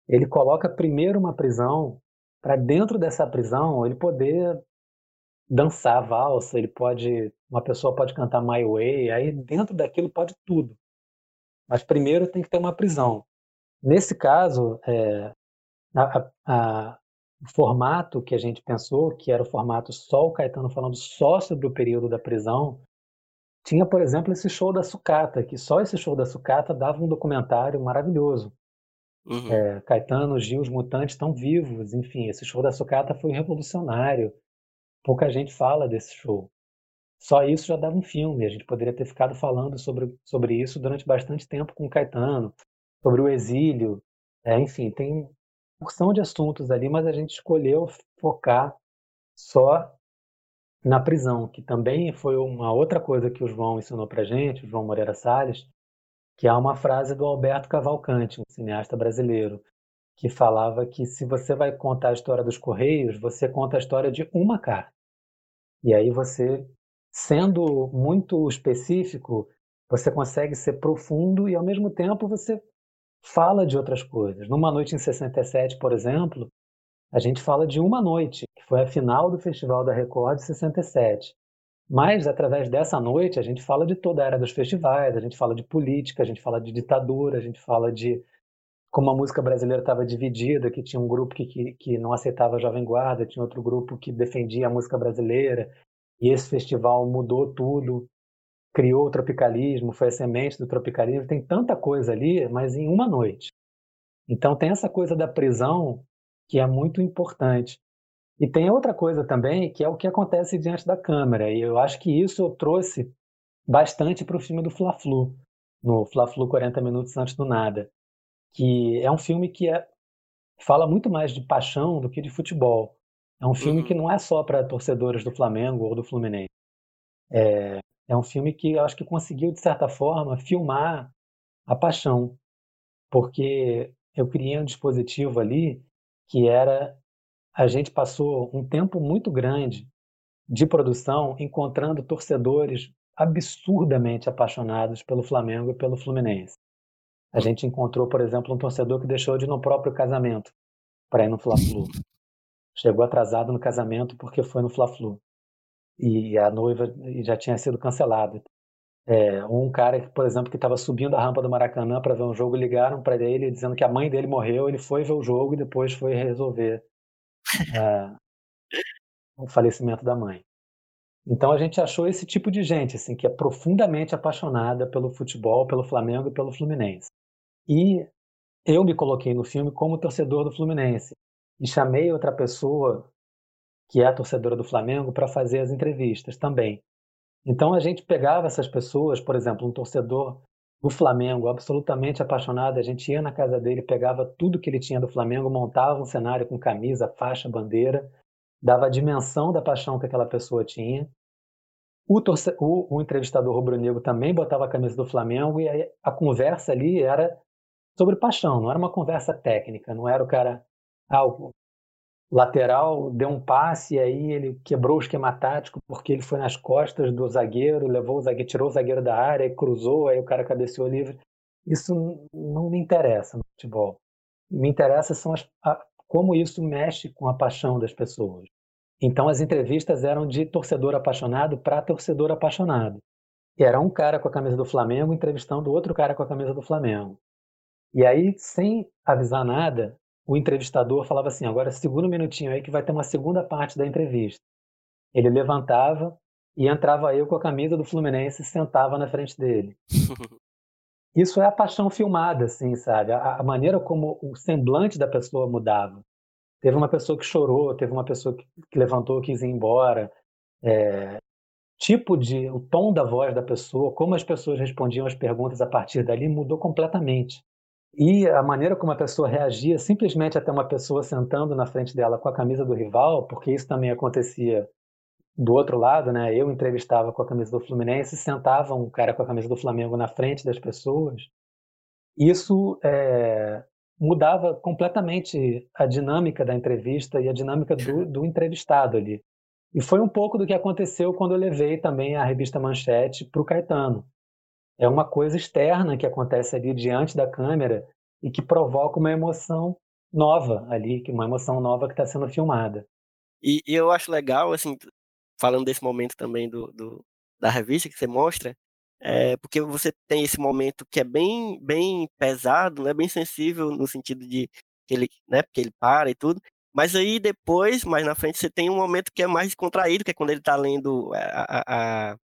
Ele coloca primeiro uma prisão para dentro dessa prisão ele poder dançar valsa, ele pode, uma pessoa pode cantar My Way, aí dentro daquilo pode tudo. Mas primeiro tem que ter uma prisão. Nesse caso, é, a- a- a- o formato que a gente pensou, que era o formato só o Caetano falando só sobre o período da prisão, tinha, por exemplo, esse show da sucata, que só esse show da sucata dava um documentário maravilhoso. Uhum. É, Caetano, Gil, os mutantes estão vivos, enfim, esse show da sucata foi revolucionário. Pouca gente fala desse show. Só isso já dava um filme. A gente poderia ter ficado falando sobre, sobre isso durante bastante tempo com Caetano, sobre o exílio. É, enfim, tem porção de assuntos ali, mas a gente escolheu focar só na prisão, que também foi uma outra coisa que o João ensinou pra gente, o João Moreira Salles, que há uma frase do Alberto Cavalcante, um cineasta brasileiro, que falava que se você vai contar a história dos Correios, você conta a história de uma carta. E aí você, sendo muito específico, você consegue ser profundo e ao mesmo tempo você fala de outras coisas. Numa noite em 67, por exemplo, a gente fala de uma noite, que foi a final do Festival da Record de 67. Mas, através dessa noite, a gente fala de toda a era dos festivais, a gente fala de política, a gente fala de ditadura, a gente fala de como a música brasileira estava dividida, que tinha um grupo que, que, que não aceitava a Jovem Guarda, tinha outro grupo que defendia a música brasileira, e esse festival mudou tudo, criou o tropicalismo, foi a semente do tropicalismo, tem tanta coisa ali, mas em uma noite. Então tem essa coisa da prisão que é muito importante. E tem outra coisa também, que é o que acontece diante da câmera, e eu acho que isso eu trouxe bastante para o filme do Fla-Flu, no Fla-Flu 40 Minutos Antes do Nada, que é um filme que é, fala muito mais de paixão do que de futebol. É um filme Uhum. que não é só para torcedores do Flamengo ou do Fluminense. É, é um filme que eu acho que conseguiu, de certa forma, filmar a paixão, porque eu criei um dispositivo ali que era a gente passou um tempo muito grande de produção encontrando torcedores absurdamente apaixonados pelo Flamengo e pelo Fluminense. A gente encontrou, por exemplo, um torcedor que deixou de ir no próprio casamento para ir no Fla-Flu. Chegou atrasado no casamento porque foi no Fla-Flu. E a noiva já tinha sido cancelada. É, um cara, por exemplo, que estava subindo a rampa do Maracanã para ver um jogo, ligaram para ele dizendo que a mãe dele morreu. Ele foi ver o jogo e depois foi resolver é, o falecimento da mãe. Então a gente achou esse tipo de gente, assim, que é profundamente apaixonada pelo futebol, pelo Flamengo e pelo Fluminense. E eu me coloquei no filme como torcedor do Fluminense e chamei outra pessoa que é a torcedora do Flamengo, para fazer as entrevistas também. Então a gente pegava essas pessoas, por exemplo, um torcedor do Flamengo absolutamente apaixonado, a gente ia na casa dele, pegava tudo que ele tinha do Flamengo, montava um cenário com camisa, faixa, bandeira, dava a dimensão da paixão que aquela pessoa tinha. O, torce... o, o entrevistador rubro-negro também botava a camisa do Flamengo e a, a conversa ali era sobre paixão, não era uma conversa técnica, não era o cara, ah, o lateral deu um passe e aí ele quebrou o esquema tático porque ele foi nas costas do zagueiro, levou o zagueiro, tirou o zagueiro da área cruzou, aí o cara cabeceou livre. Isso não me interessa no futebol. Me interessa são as, a, como isso mexe com a paixão das pessoas. Então as entrevistas eram de torcedor apaixonado para torcedor apaixonado. E era um cara com a camisa do Flamengo entrevistando outro cara com a camisa do Flamengo. E aí, sem avisar nada, o entrevistador falava assim: agora segura um minutinho aí que vai ter uma segunda parte da entrevista. Ele levantava e entrava eu com a camisa do Fluminense e sentava na frente dele. (laughs) Isso é a paixão filmada, assim, sabe? A, a, maneira como o semblante da pessoa mudava. Teve uma pessoa que chorou, teve uma pessoa que, que levantou, quis ir embora. É, tipo de, o tom da voz da pessoa, como as pessoas respondiam as perguntas a partir dali mudou completamente. E a maneira como a pessoa reagia, simplesmente até uma pessoa sentando na frente dela com a camisa do rival, porque isso também acontecia do outro lado, né? Eu entrevistava com a camisa do Fluminense, sentava um cara com a camisa do Flamengo na frente das pessoas. Isso é, mudava completamente a dinâmica da entrevista e a dinâmica do, do entrevistado ali. E foi um pouco do que aconteceu quando eu levei também a revista Manchete para o Caetano é uma coisa externa que acontece ali diante da câmera e que provoca uma emoção nova ali, uma emoção nova que está sendo filmada. E, e, eu acho legal, assim, falando desse momento também do, do da revista que você mostra, é, porque você tem esse momento que é bem, bem pesado, né, bem sensível no sentido de que ele, né, porque ele para e tudo. Mas aí depois, mais na frente, você tem um momento que é mais contraído, que é quando ele está lendo a, a, a,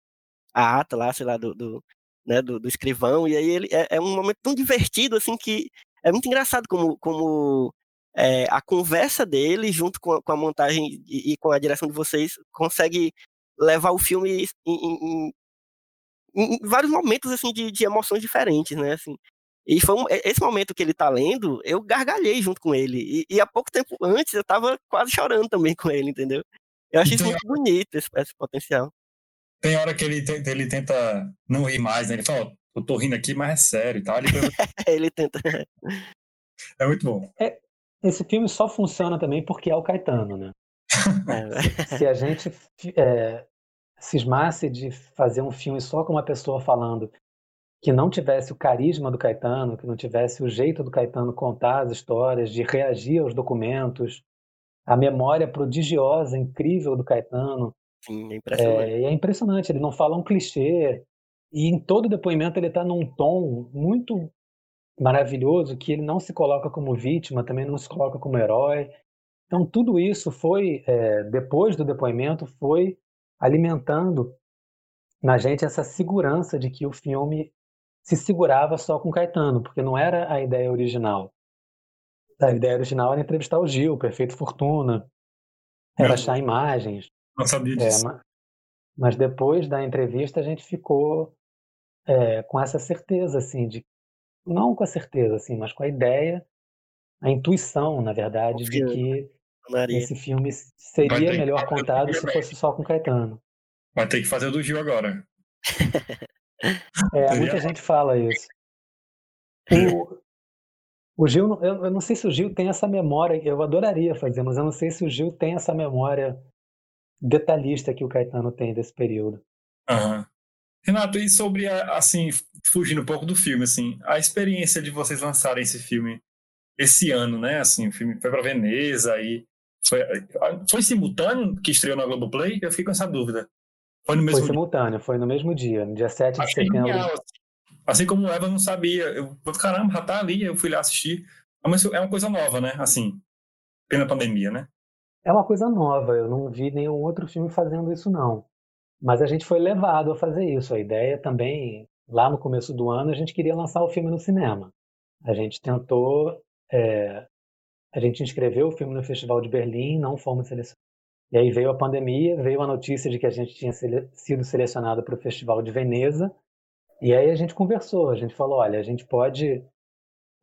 a ata lá, sei lá, do, do, né, do, do escrivão, e aí ele é, é, um momento tão divertido, assim, que é muito engraçado como, como é, a conversa dele, junto com a, com a montagem e, e, com a direção de vocês, consegue levar o filme em, em, em, em vários momentos, assim, de, de, emoções diferentes, né, assim. E foi um, esse momento que ele tá lendo, eu gargalhei junto com ele. E, e há pouco tempo antes eu tava quase chorando também (laughs) com ele, entendeu? Eu achei isso muito bonito, esse, esse potencial. Tem hora que ele, ele tenta não rir mais, né? Ele fala, eu tô rindo aqui, mas é sério e tal. Ele, (laughs) ele tenta. É muito bom. É, esse filme só funciona também porque é o Caetano, né? (laughs) É. Se a gente é, cismasse de fazer um filme só com uma pessoa falando que não tivesse o carisma do Caetano, que não tivesse o jeito do Caetano contar as histórias, de reagir aos documentos, a memória prodigiosa, incrível do Caetano, Sim, é impressionante. É, é impressionante, ele não fala um clichê, e em todo depoimento ele está num tom muito maravilhoso, que ele não se coloca como vítima, também não se coloca como herói. Então tudo isso foi, é, depois do depoimento, foi alimentando na gente essa segurança de que o filme se segurava só com Caetano, porque não era a ideia original. A ideia original era entrevistar o Gil, Perfeito Fortuna, era achar imagens, não sabia é, disso. É, mas depois da entrevista a gente ficou é, com essa certeza, assim, de não com a certeza, assim, mas com a ideia, a intuição, na verdade, de que Maria. esse filme seria melhor contado se fosse só com Caetano. Vai ter que fazer o do Gil agora. é, muita gente fala isso. O, o Gil, eu, eu não sei se o Gil tem essa memória, eu adoraria fazer, mas eu não sei se o Gil tem essa memória detalhista que o Caetano tem desse período. Uhum. Renato, e sobre, a, assim, fugindo um pouco do filme, assim, a experiência de vocês lançarem esse filme esse ano, né? Assim, o filme foi para Veneza e foi, foi simultâneo que estreou na Globoplay? Eu fiquei com essa dúvida. Foi no mesmo foi simultâneo, dia. foi no mesmo dia, no dia 7 de Achei setembro. Genial, assim. assim como o Eva não sabia, eu, caramba, já tá ali, eu fui lá assistir. Mas é uma coisa nova, né? Assim, pela pandemia, né? É uma coisa nova, eu não vi nenhum outro filme fazendo isso, não. Mas a gente foi levado a fazer isso. A ideia também, lá no começo do ano, a gente queria lançar o filme no cinema. A gente tentou. É, a gente inscreveu o filme no Festival de Berlim, não fomos selecionados. E aí veio a pandemia, veio a notícia de que a gente tinha sele sido selecionado para o Festival de Veneza, e aí a gente conversou, a gente falou, olha, a gente pode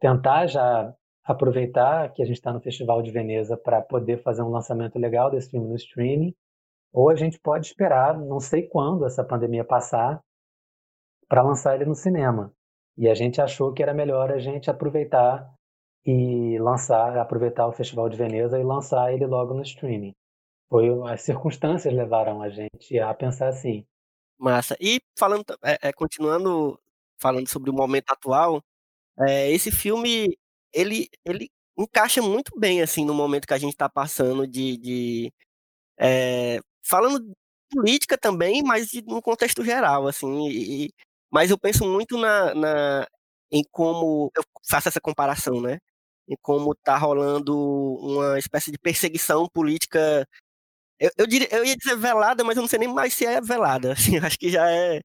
tentar já aproveitar que a gente está no Festival de Veneza para poder fazer um lançamento legal desse filme no streaming, ou a gente pode esperar, não sei quando essa pandemia passar, para lançar ele no cinema. E a gente achou que era melhor a gente aproveitar e lançar, aproveitar o Festival de Veneza e lançar ele logo no streaming. Foi as circunstâncias levaram a gente a pensar assim. Massa. E falando, é, é, continuando falando sobre o momento atual, é, esse filme ele, ele encaixa muito bem assim no momento que a gente está passando de, de é, falando de política também, mas de, num contexto geral assim. E, mas eu penso muito na, na, em como eu faço essa comparação, né? Em como está rolando uma espécie de perseguição política. Eu, eu, diria, eu ia dizer velada, mas eu não sei nem mais se é velada. (laughs) Assim, acho que já é,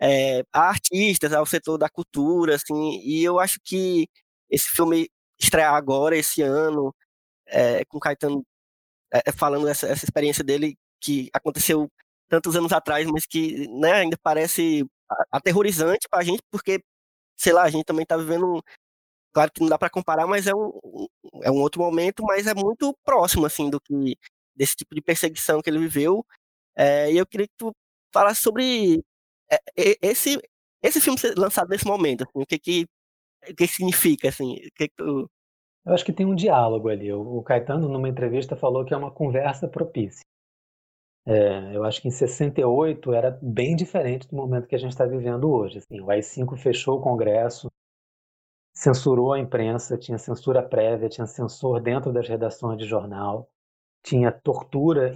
é artistas, ao setor da cultura, assim. E eu acho que esse filme estrear agora, esse ano, é, com Caetano é, falando essa, essa experiência dele que aconteceu tantos anos atrás, mas que né, ainda parece aterrorizante para a gente, porque, sei lá, a gente também está vivendo. Claro que não dá para comparar, mas é um, é um outro momento, mas é muito próximo, assim, do que desse tipo de perseguição que ele viveu. É, e eu queria que tu falasse sobre é, esse, esse filme lançado nesse momento, assim, o que que, o que significa, assim, o que, que tu... Eu acho que tem um diálogo ali. O Caetano, numa entrevista, falou que é uma conversa propícia. É, eu acho que em 68 era bem diferente do momento que a gente está vivendo hoje. Assim, o AI-5 fechou o Congresso, censurou a imprensa, tinha censura prévia, tinha censor dentro das redações de jornal, tinha tortura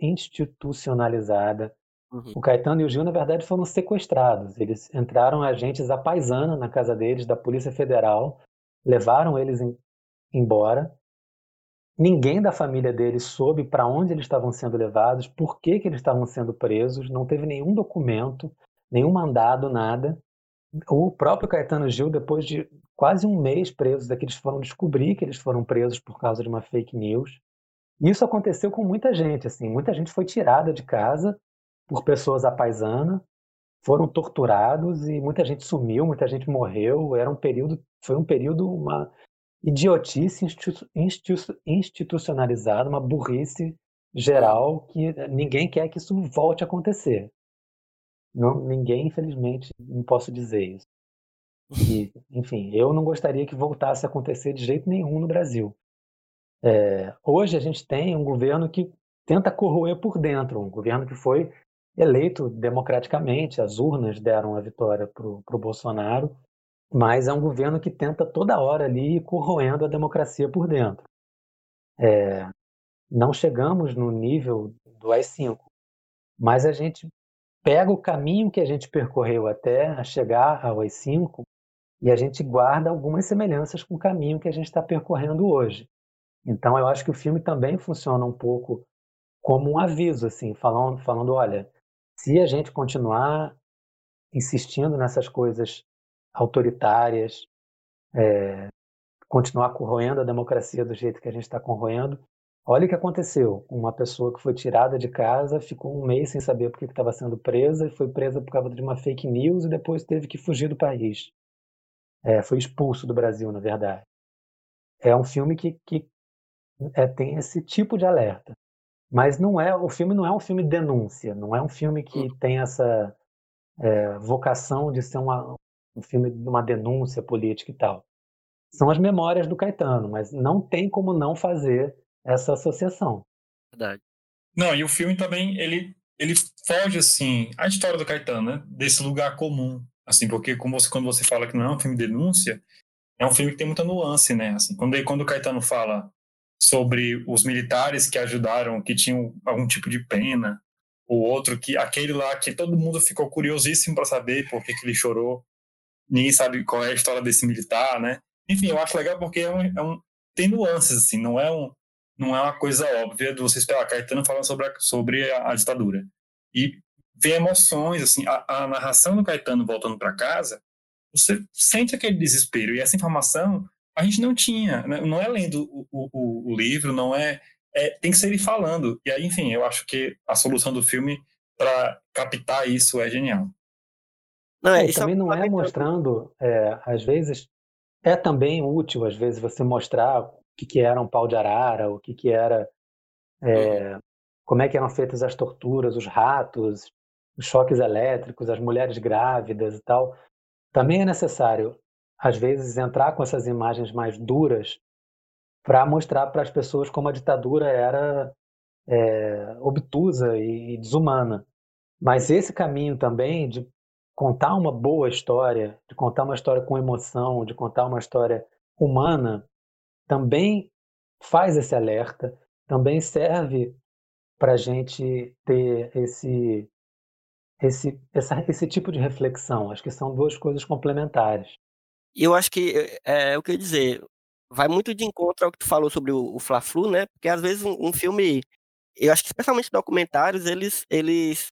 institucionalizada. Uhum. O Caetano e o Gil, na verdade, foram sequestrados. Eles entraram agentes à paisana na casa deles, da Polícia Federal, levaram eles em, embora Ninguém da família deles soube para onde eles estavam sendo levados, por que, que eles estavam sendo presos, não teve nenhum documento, nenhum mandado, nada. O próprio Caetano Gil, depois de quase um mês presos, é que eles foram descobrir que eles foram presos por causa de uma fake news. Isso aconteceu com muita gente, assim, muita gente foi tirada de casa por pessoas apaisana, foram torturados e muita gente sumiu, muita gente morreu. Era um período, foi um período, uma, idiotice institucionalizada, uma burrice geral que ninguém quer que isso volte a acontecer. Não, ninguém, infelizmente, não posso dizer isso. E, enfim, eu não gostaria que voltasse a acontecer de jeito nenhum no Brasil. É, hoje a gente tem um governo que tenta corroer por dentro, um governo que foi eleito democraticamente, as urnas deram a vitória para o Bolsonaro, mas é um governo que tenta toda hora ali corroendo a democracia por dentro. É, não chegamos no nível do AI-5, mas a gente pega o caminho que a gente percorreu até chegar ao AI-5 e a gente guarda algumas semelhanças com o caminho que a gente está percorrendo hoje. Então eu acho que o filme também funciona um pouco como um aviso, assim, falando, falando olha, se a gente continuar insistindo nessas coisas autoritárias, é, continuar corroendo a democracia do jeito que a gente está corroendo. Olha o que aconteceu. Uma pessoa que foi tirada de casa, ficou um mês sem saber por que estava sendo presa, e foi presa por causa de uma fake news e depois teve que fugir do país. É, foi expulso do Brasil, na verdade. É um filme que, que é, tem esse tipo de alerta. Mas não é, o filme não é um filme denúncia, não é um filme que hum. tem essa é, vocação de ser uma, um filme de uma denúncia política e tal. São as memórias do Caetano, mas não tem como não fazer essa associação. Verdade. Não, e o filme também, ele, ele foge, assim, a história do Caetano, né? Desse lugar comum. Assim, porque como você, quando você fala que não é um filme de denúncia, é um filme que tem muita nuance, né? Assim, quando, quando o Caetano fala sobre os militares que ajudaram, que tinham algum tipo de pena, o outro que aquele lá que todo mundo ficou curiosíssimo para saber por que, que ele chorou ninguém sabe qual é a história desse militar, né? Enfim, eu acho legal porque é um, é um, tem nuances, assim, não é, um, não é uma coisa óbvia de você esperar Caetano falando sobre a, sobre a, a ditadura. E vê emoções, assim, a, a narração do Caetano voltando para casa, você sente aquele desespero. E essa informação a gente não tinha, né? não é lendo o, o, o livro, não é, é, tem que ser ele falando. E aí, enfim, eu acho que a solução do filme para captar isso é genial. Não, é, também não é mostrando, é, às vezes, é também útil, às vezes, você mostrar o que, que era um pau de arara, o que, que era. É, uhum. Como é que eram feitas as torturas, os ratos, os choques elétricos, as mulheres grávidas e tal. Também é necessário, às vezes, entrar com essas imagens mais duras para mostrar para as pessoas como a ditadura era é, obtusa e desumana. Mas esse caminho também de contar uma boa história, de contar uma história com emoção, de contar uma história humana, também faz esse alerta, também serve para a gente ter esse, esse, essa, esse tipo de reflexão. Acho que são duas coisas complementares. Eu acho que é, é o que eu ia dizer. Vai muito de encontro ao que tu falou sobre o, o Fla-Flu, né? Porque às vezes um, um filme, eu acho que especialmente documentários, eles, eles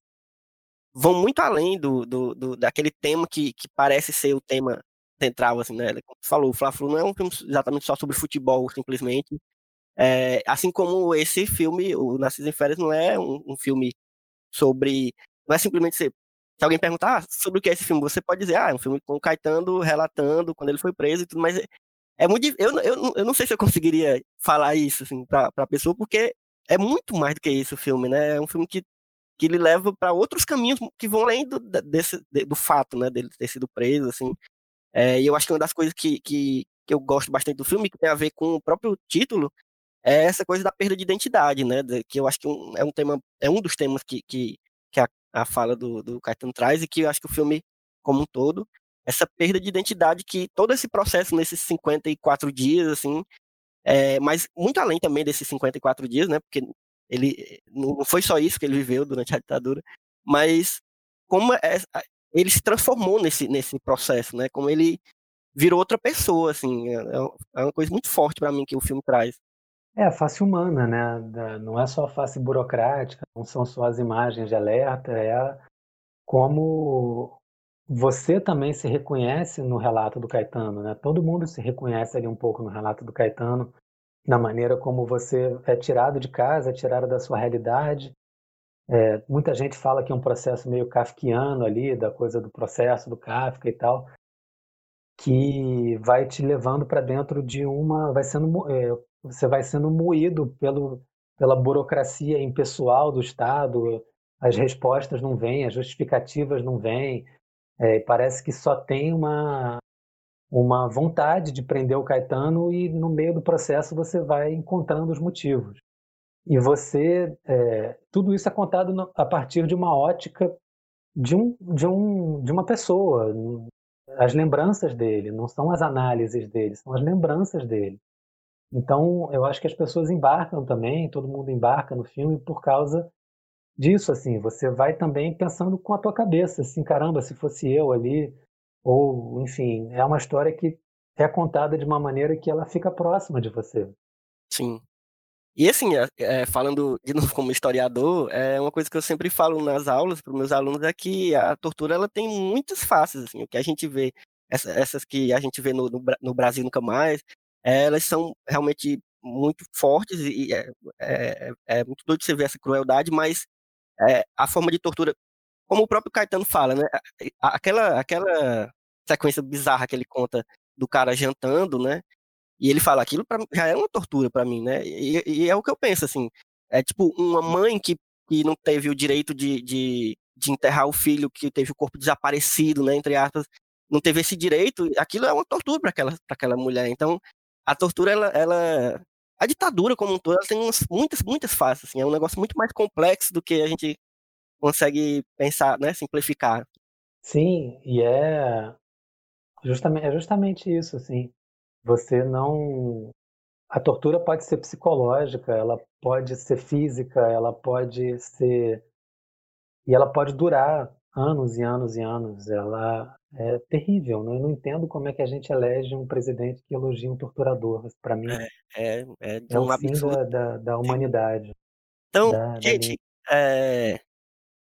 vão muito além do, do, do, daquele tema que, que parece ser o tema central, assim, né? Como você falou, o Fla-Flu não é um filme exatamente só sobre futebol, simplesmente. É, assim como esse filme, o Narciso em Férias, não é um, um, filme sobre... Não é simplesmente ser... Se alguém perguntar ah, sobre o que é esse filme, você pode dizer, ah, é um filme com o Caetano relatando quando ele foi preso e tudo, mas é, é muito... Eu, eu, eu não sei se eu conseguiria falar isso, assim, pra, pra pessoa, porque é muito mais do que isso o filme, né? É um filme que que ele leva para outros caminhos que vão além do, desse, do fato, né, dele ter sido preso, assim. É, e eu acho que uma das coisas que, que, que, eu gosto bastante do filme, que tem a ver com o próprio título, é essa coisa da perda de identidade, né, que eu acho que um, é um tema, é um dos temas que, que a, fala do, do Caetano traz e que eu acho que o filme como um todo, essa perda de identidade que todo esse processo nesses 54 dias, assim, é, mas muito além também desses 54 dias, né, porque ele não foi só isso que ele viveu durante a ditadura, mas como é, ele se transformou nesse, nesse processo, né? Como ele virou outra pessoa, assim, é, é, é uma coisa muito forte para mim que o filme traz. É a face humana, né? Não é só a face burocrática, não são só as imagens de alerta, é como você também se reconhece no relato do Caetano, né? Todo mundo se reconhece ali um pouco no relato do Caetano, na maneira como você é tirado de casa, é tirado da sua realidade. É, muita gente fala que é um processo meio kafkiano ali, da coisa do processo do Kafka e tal, que vai te levando para dentro de uma, vai sendo, é, você vai sendo moído pelo, pela burocracia impessoal do Estado, as respostas não vêm, as justificativas não vêm, é, parece que só tem uma, uma vontade de prender o Caetano e no meio do processo você vai encontrando os motivos. E você, é, tudo isso é contado no, a partir de uma ótica de, um, de, um, de uma pessoa. As lembranças dele, não são as análises dele, são as lembranças dele. Então, eu acho que as pessoas embarcam também, todo mundo embarca no filme por causa disso, assim. Você vai também pensando com a tua cabeça, assim, caramba, se fosse eu ali, ou, enfim, é uma história que é contada de uma maneira que ela fica próxima de você. Sim. E assim, é, falando de novo como historiador, é uma coisa que eu sempre falo nas aulas para meus alunos é que a tortura ela tem muitas faces, assim, o que a gente vê, essa, essas que a gente vê no, no, no, Brasil nunca mais, elas são realmente muito fortes e é, é, é muito doido você ver essa crueldade, mas é, a forma de tortura, como o próprio Caetano fala, né, aquela, aquela sequência bizarra que ele conta do cara jantando, né? E ele fala aquilo pra, já é uma tortura para mim, né? E, e, é o que eu penso, assim. É tipo uma mãe que, que não teve o direito de, de, de enterrar o filho, que teve o corpo desaparecido, né? Entre aspas, não teve esse direito. Aquilo é uma tortura para aquela, aquela mulher. Então, a tortura, ela, ela. A ditadura como um todo, ela tem umas, muitas, muitas faces, assim. É um negócio muito mais complexo do que a gente consegue pensar, né? Simplificar. Sim, e é Justamente, é justamente isso, assim. Você não. A tortura pode ser psicológica, ela pode ser física, ela pode ser. E ela pode durar anos e anos e anos. Ela é terrível. Né? Eu não entendo como é que a gente elege um presidente que elogia um torturador. Para mim, é, é, é, é um o fim da, da, da, humanidade. Então, da, gente, é,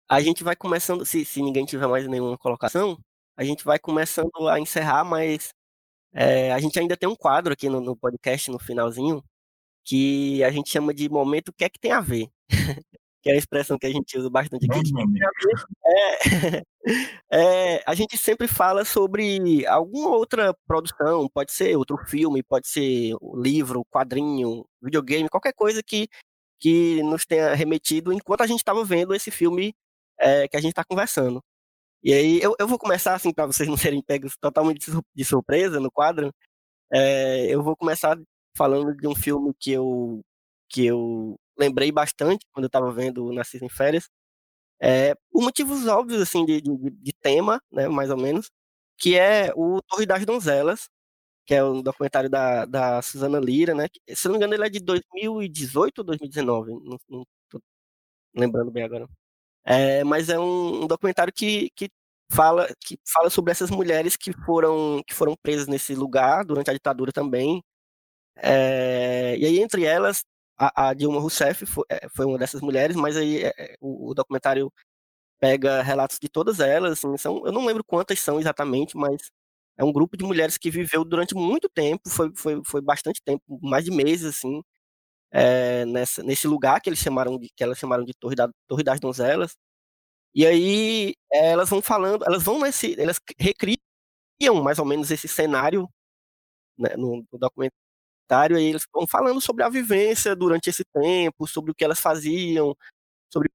a gente vai começando. Se, se ninguém tiver mais nenhuma colocação, a gente vai começando a encerrar, mas é, a gente ainda tem um quadro aqui no, no, podcast, no finalzinho, que a gente chama de momento o que é que tem a ver. (laughs) que é a expressão que a gente usa bastante aqui. É, é, a gente sempre fala sobre alguma outra produção, pode ser outro filme, pode ser livro, quadrinho, videogame, qualquer coisa que, que nos tenha remetido enquanto a gente estava vendo esse filme é, que a gente está conversando. E aí eu, eu vou começar assim para vocês (laughs) não serem pegos totalmente de surpresa no quadro. É, eu vou começar falando de um filme que eu que eu lembrei bastante quando eu estava vendo o Narciso em Férias. É, por motivos óbvios assim de, de, de tema, né, mais ou menos, que é o Torre das Donzelas, que é um documentário da, da Susana Lira, né? que, se não me engano, ele é de 2018 ou 2019, não, tô lembrando bem agora. É, mas é um, um documentário que, que, fala, que fala sobre essas mulheres que foram, que foram presas nesse lugar durante a ditadura também. É, e aí, entre elas, a, a Dilma Rousseff foi, é, foi, uma dessas mulheres, mas aí é, o, o, documentário pega relatos de todas elas. Assim, são, eu não lembro quantas são exatamente, mas é um grupo de mulheres que viveu durante muito tempo, foi, foi, foi bastante tempo, mais de meses, assim, é, nessa, nesse lugar que eles chamaram de, que elas chamaram de Torre, da, Torre das Donzelas. E aí elas vão falando, elas vão nesse, elas recriam mais ou menos esse cenário né, no, no e eles vão falando sobre a vivência durante esse tempo, sobre o que elas faziam, sobre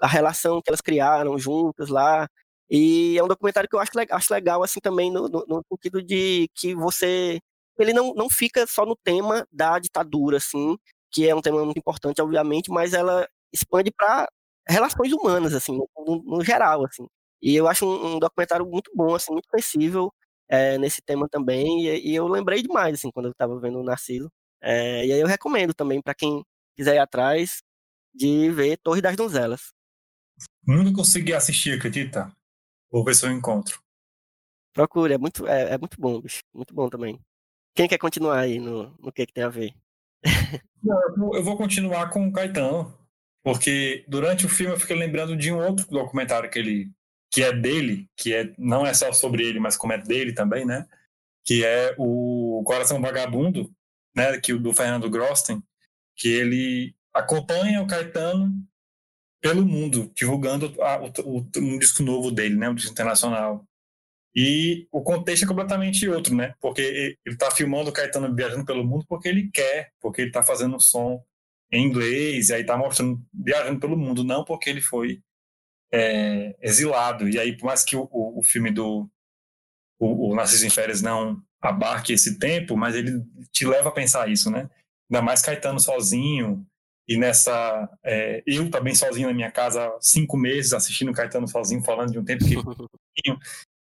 a relação que elas criaram juntas lá. E é um documentário que eu acho, acho legal, assim, também, no, no, no sentido de que você ele não, não fica só no tema da ditadura, assim, que é um tema muito importante, obviamente, mas ela expande para relações humanas, assim, no, no, geral, assim. E eu acho um, um, documentário muito bom, assim, muito sensível é, nesse tema também, e, e, eu lembrei demais, assim, quando eu estava vendo o Narciso. É, e aí eu recomendo também para quem quiser ir atrás de ver Torre das Donzelas. Nunca consegui assistir, acredita? Vou ver se eu encontro. Procure, é muito, é, é muito bom, bicho, muito bom também. Quem quer continuar aí no, no que, que tem a ver? (laughs) Não, eu vou continuar com o Caetano, porque durante o filme eu fiquei lembrando de um outro documentário que ele que é dele, que é não é só sobre ele, mas como é dele também, né? Que é o Coração Vagabundo, né? Que o do Fernando Grosten, que ele acompanha o Caetano pelo mundo, divulgando a, o, o, um disco novo dele, né? Um disco internacional. E o contexto é completamente outro, né? Porque ele está filmando o Caetano viajando pelo mundo porque ele quer, porque ele está fazendo um som em inglês, e aí está mostrando viajando pelo mundo, não porque ele foi é, exilado. E aí, por mais que o, o, o filme do o, o Narciso em Férias não abarque esse tempo, mas ele te leva a pensar isso, né? Ainda mais Caetano sozinho, e nessa. É, eu também sozinho na minha casa há cinco meses assistindo Caetano sozinho, falando de um tempo que. (laughs)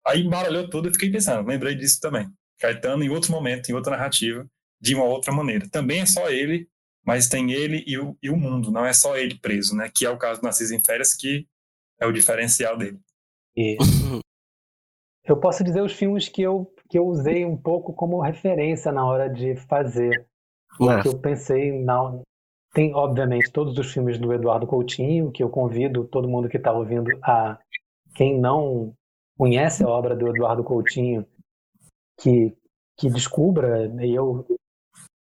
Aí embaralhou tudo e fiquei pensando, lembrei disso também. Caetano em outro momento, em outra narrativa, de uma outra maneira. Também é só ele, mas tem ele e o, e o mundo, não é só ele preso, né? Que é o caso do Narciso em Férias, que é o diferencial dele. E (laughs) eu posso dizer os filmes que eu, que eu usei um pouco como referência na hora de fazer. Porque eu pensei, na, tem obviamente todos os filmes do Eduardo Coutinho, que eu convido todo mundo que está ouvindo a quem não conhece a obra do Eduardo Coutinho, que, que descubra, e eu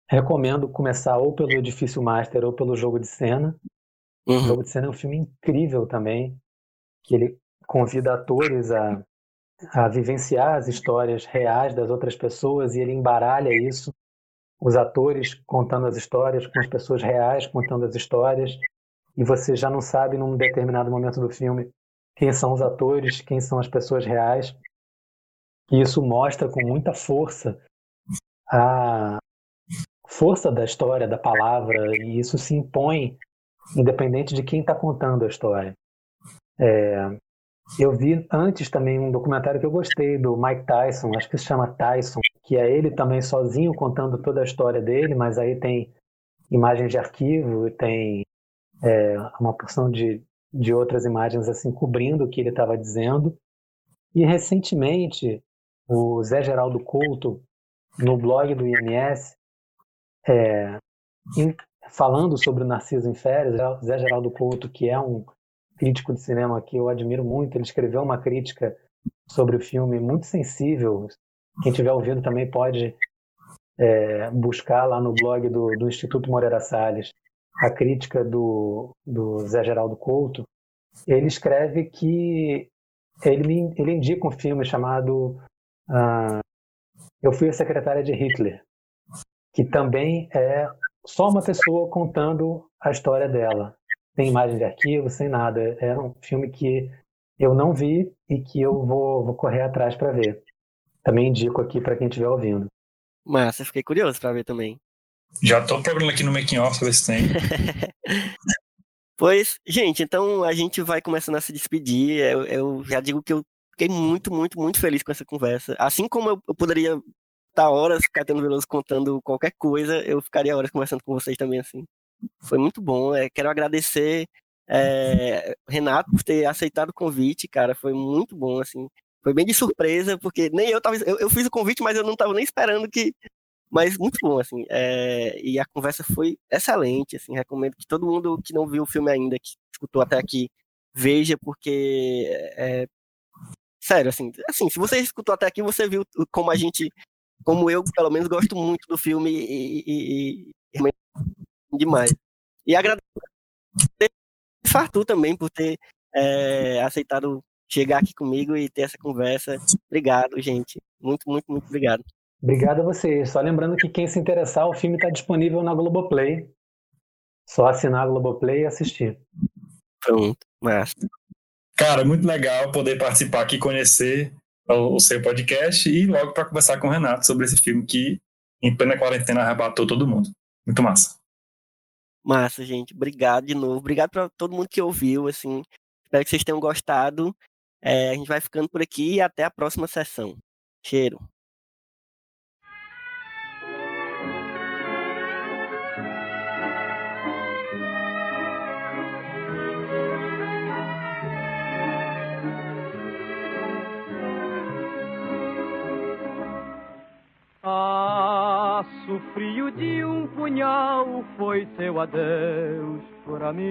recomendo começar ou pelo Edifício Master ou pelo Jogo de Cena. Uhum. O Jogo de Cena é um filme incrível também, que ele convida atores a, a vivenciar as histórias reais das outras pessoas e ele embaralha isso, os atores contando as histórias com as pessoas reais contando as histórias, e você já não sabe num determinado momento do filme quem são os atores, quem são as pessoas reais. E isso mostra com muita força a força da história, da palavra, e isso se impõe independente de quem está contando a história. É, eu vi antes também um documentário que eu gostei do Mike Tyson, acho que se chama Tyson, que é ele também sozinho contando toda a história dele, mas aí tem imagens de arquivo, tem é, uma porção de de outras imagens assim cobrindo o que ele estava dizendo. E recentemente, o Zé Geraldo Couto, no blog do IMS, é, falando sobre o Narciso em Férias, Zé Geraldo Couto, que é um crítico de cinema que eu admiro muito, ele escreveu uma crítica sobre o filme muito sensível. Quem estiver ouvindo também pode é, buscar lá no blog do, do Instituto Moreira Salles a crítica do, do Zé Geraldo Couto, ele escreve que ele, ele indica um filme chamado uh, Eu Fui a Secretária de Hitler, que também é só uma pessoa contando a história dela. Sem imagem de arquivo, sem nada. É um filme que eu não vi e que eu vou, vou correr atrás para ver. Também indico aqui para quem estiver ouvindo. Massa, fiquei curioso para ver também. Já tô procurando aqui no making off pra ver se tem. (laughs) pois, gente, então a gente vai começando a se despedir. Eu, eu, já digo que eu fiquei muito, muito, muito feliz com essa conversa. Assim como eu, eu poderia estar horas Caetano Veloso contando qualquer coisa, eu ficaria horas conversando com vocês também, assim. Foi muito bom. É, quero agradecer é, Renato por ter aceitado o convite, cara. Foi muito bom, assim. Foi bem de surpresa, porque nem eu tava. Eu, eu fiz o convite, mas eu não estava nem esperando que. Mas muito bom, assim. É, e a conversa foi excelente, assim. Recomendo que todo mundo que não viu o filme ainda, que escutou até aqui, veja, porque. É, sério, assim, assim, se você escutou até aqui, você viu como a gente. Como eu, pelo menos, gosto muito do filme e, e, e demais. E agradeço Fartu também por ter é, aceitado chegar aqui comigo e ter essa conversa. Obrigado, gente. Muito, muito, muito obrigado. Obrigado a vocês. Só lembrando que quem se interessar, o filme está disponível na Globoplay. Só assinar a Globoplay e assistir. Pronto, massa. Cara, muito legal poder participar aqui, conhecer o, o seu podcast e logo para conversar com o Renato sobre esse filme que, em plena quarentena, arrebatou todo mundo. Muito massa. Massa, gente. Obrigado de novo. Obrigado para todo mundo que ouviu. Assim, espero que vocês tenham gostado. É, a gente vai ficando por aqui e até a próxima sessão. Cheiro. O frio de um punhal foi teu adeus para mim.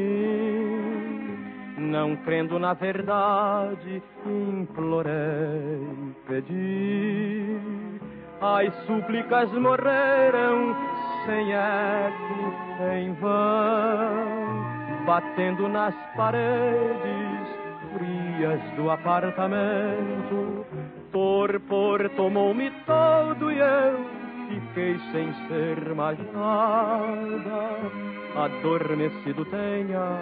Não crendo na verdade, implorei, pedi. As súplicas morreram sem eco, em vão, batendo nas paredes frias do apartamento. Torpor tomou-me todo e eu fiquei sem ser mais nada. Adormecido tenha,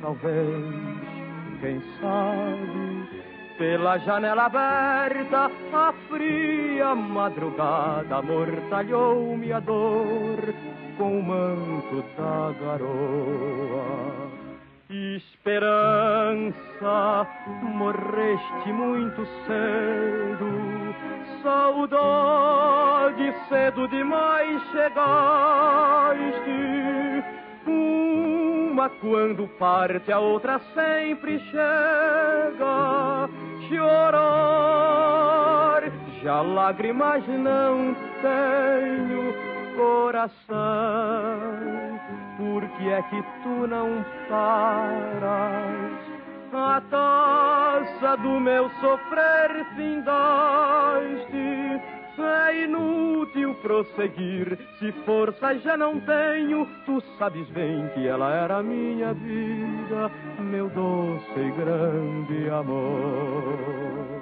talvez, quem sabe, pela janela aberta, a fria madrugada mortalhou-me a dor com o manto da garoa. Esperança, morreste muito cedo saudade cedo demais chegaste. Uma quando parte, a outra sempre chega. Chorar, já lágrimas não tenho coração. Por que é que tu não paras? A taça do meu sofrer findaste. É inútil prosseguir, se força já não tenho. Tu sabes bem que ela era minha vida, meu doce e grande amor.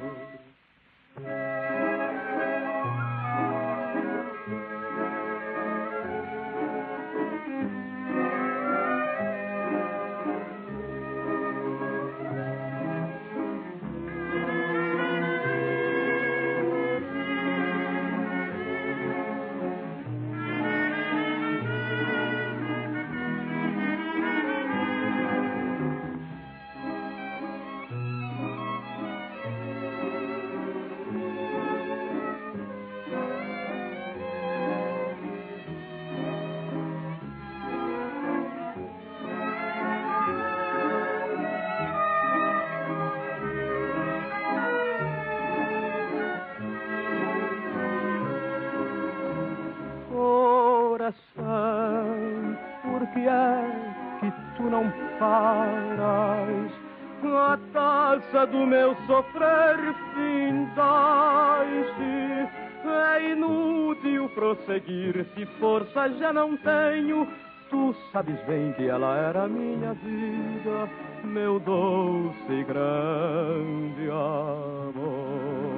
seguir se força já não tenho. Tu sabes bem que ela era minha vida, meu doce e grande amor.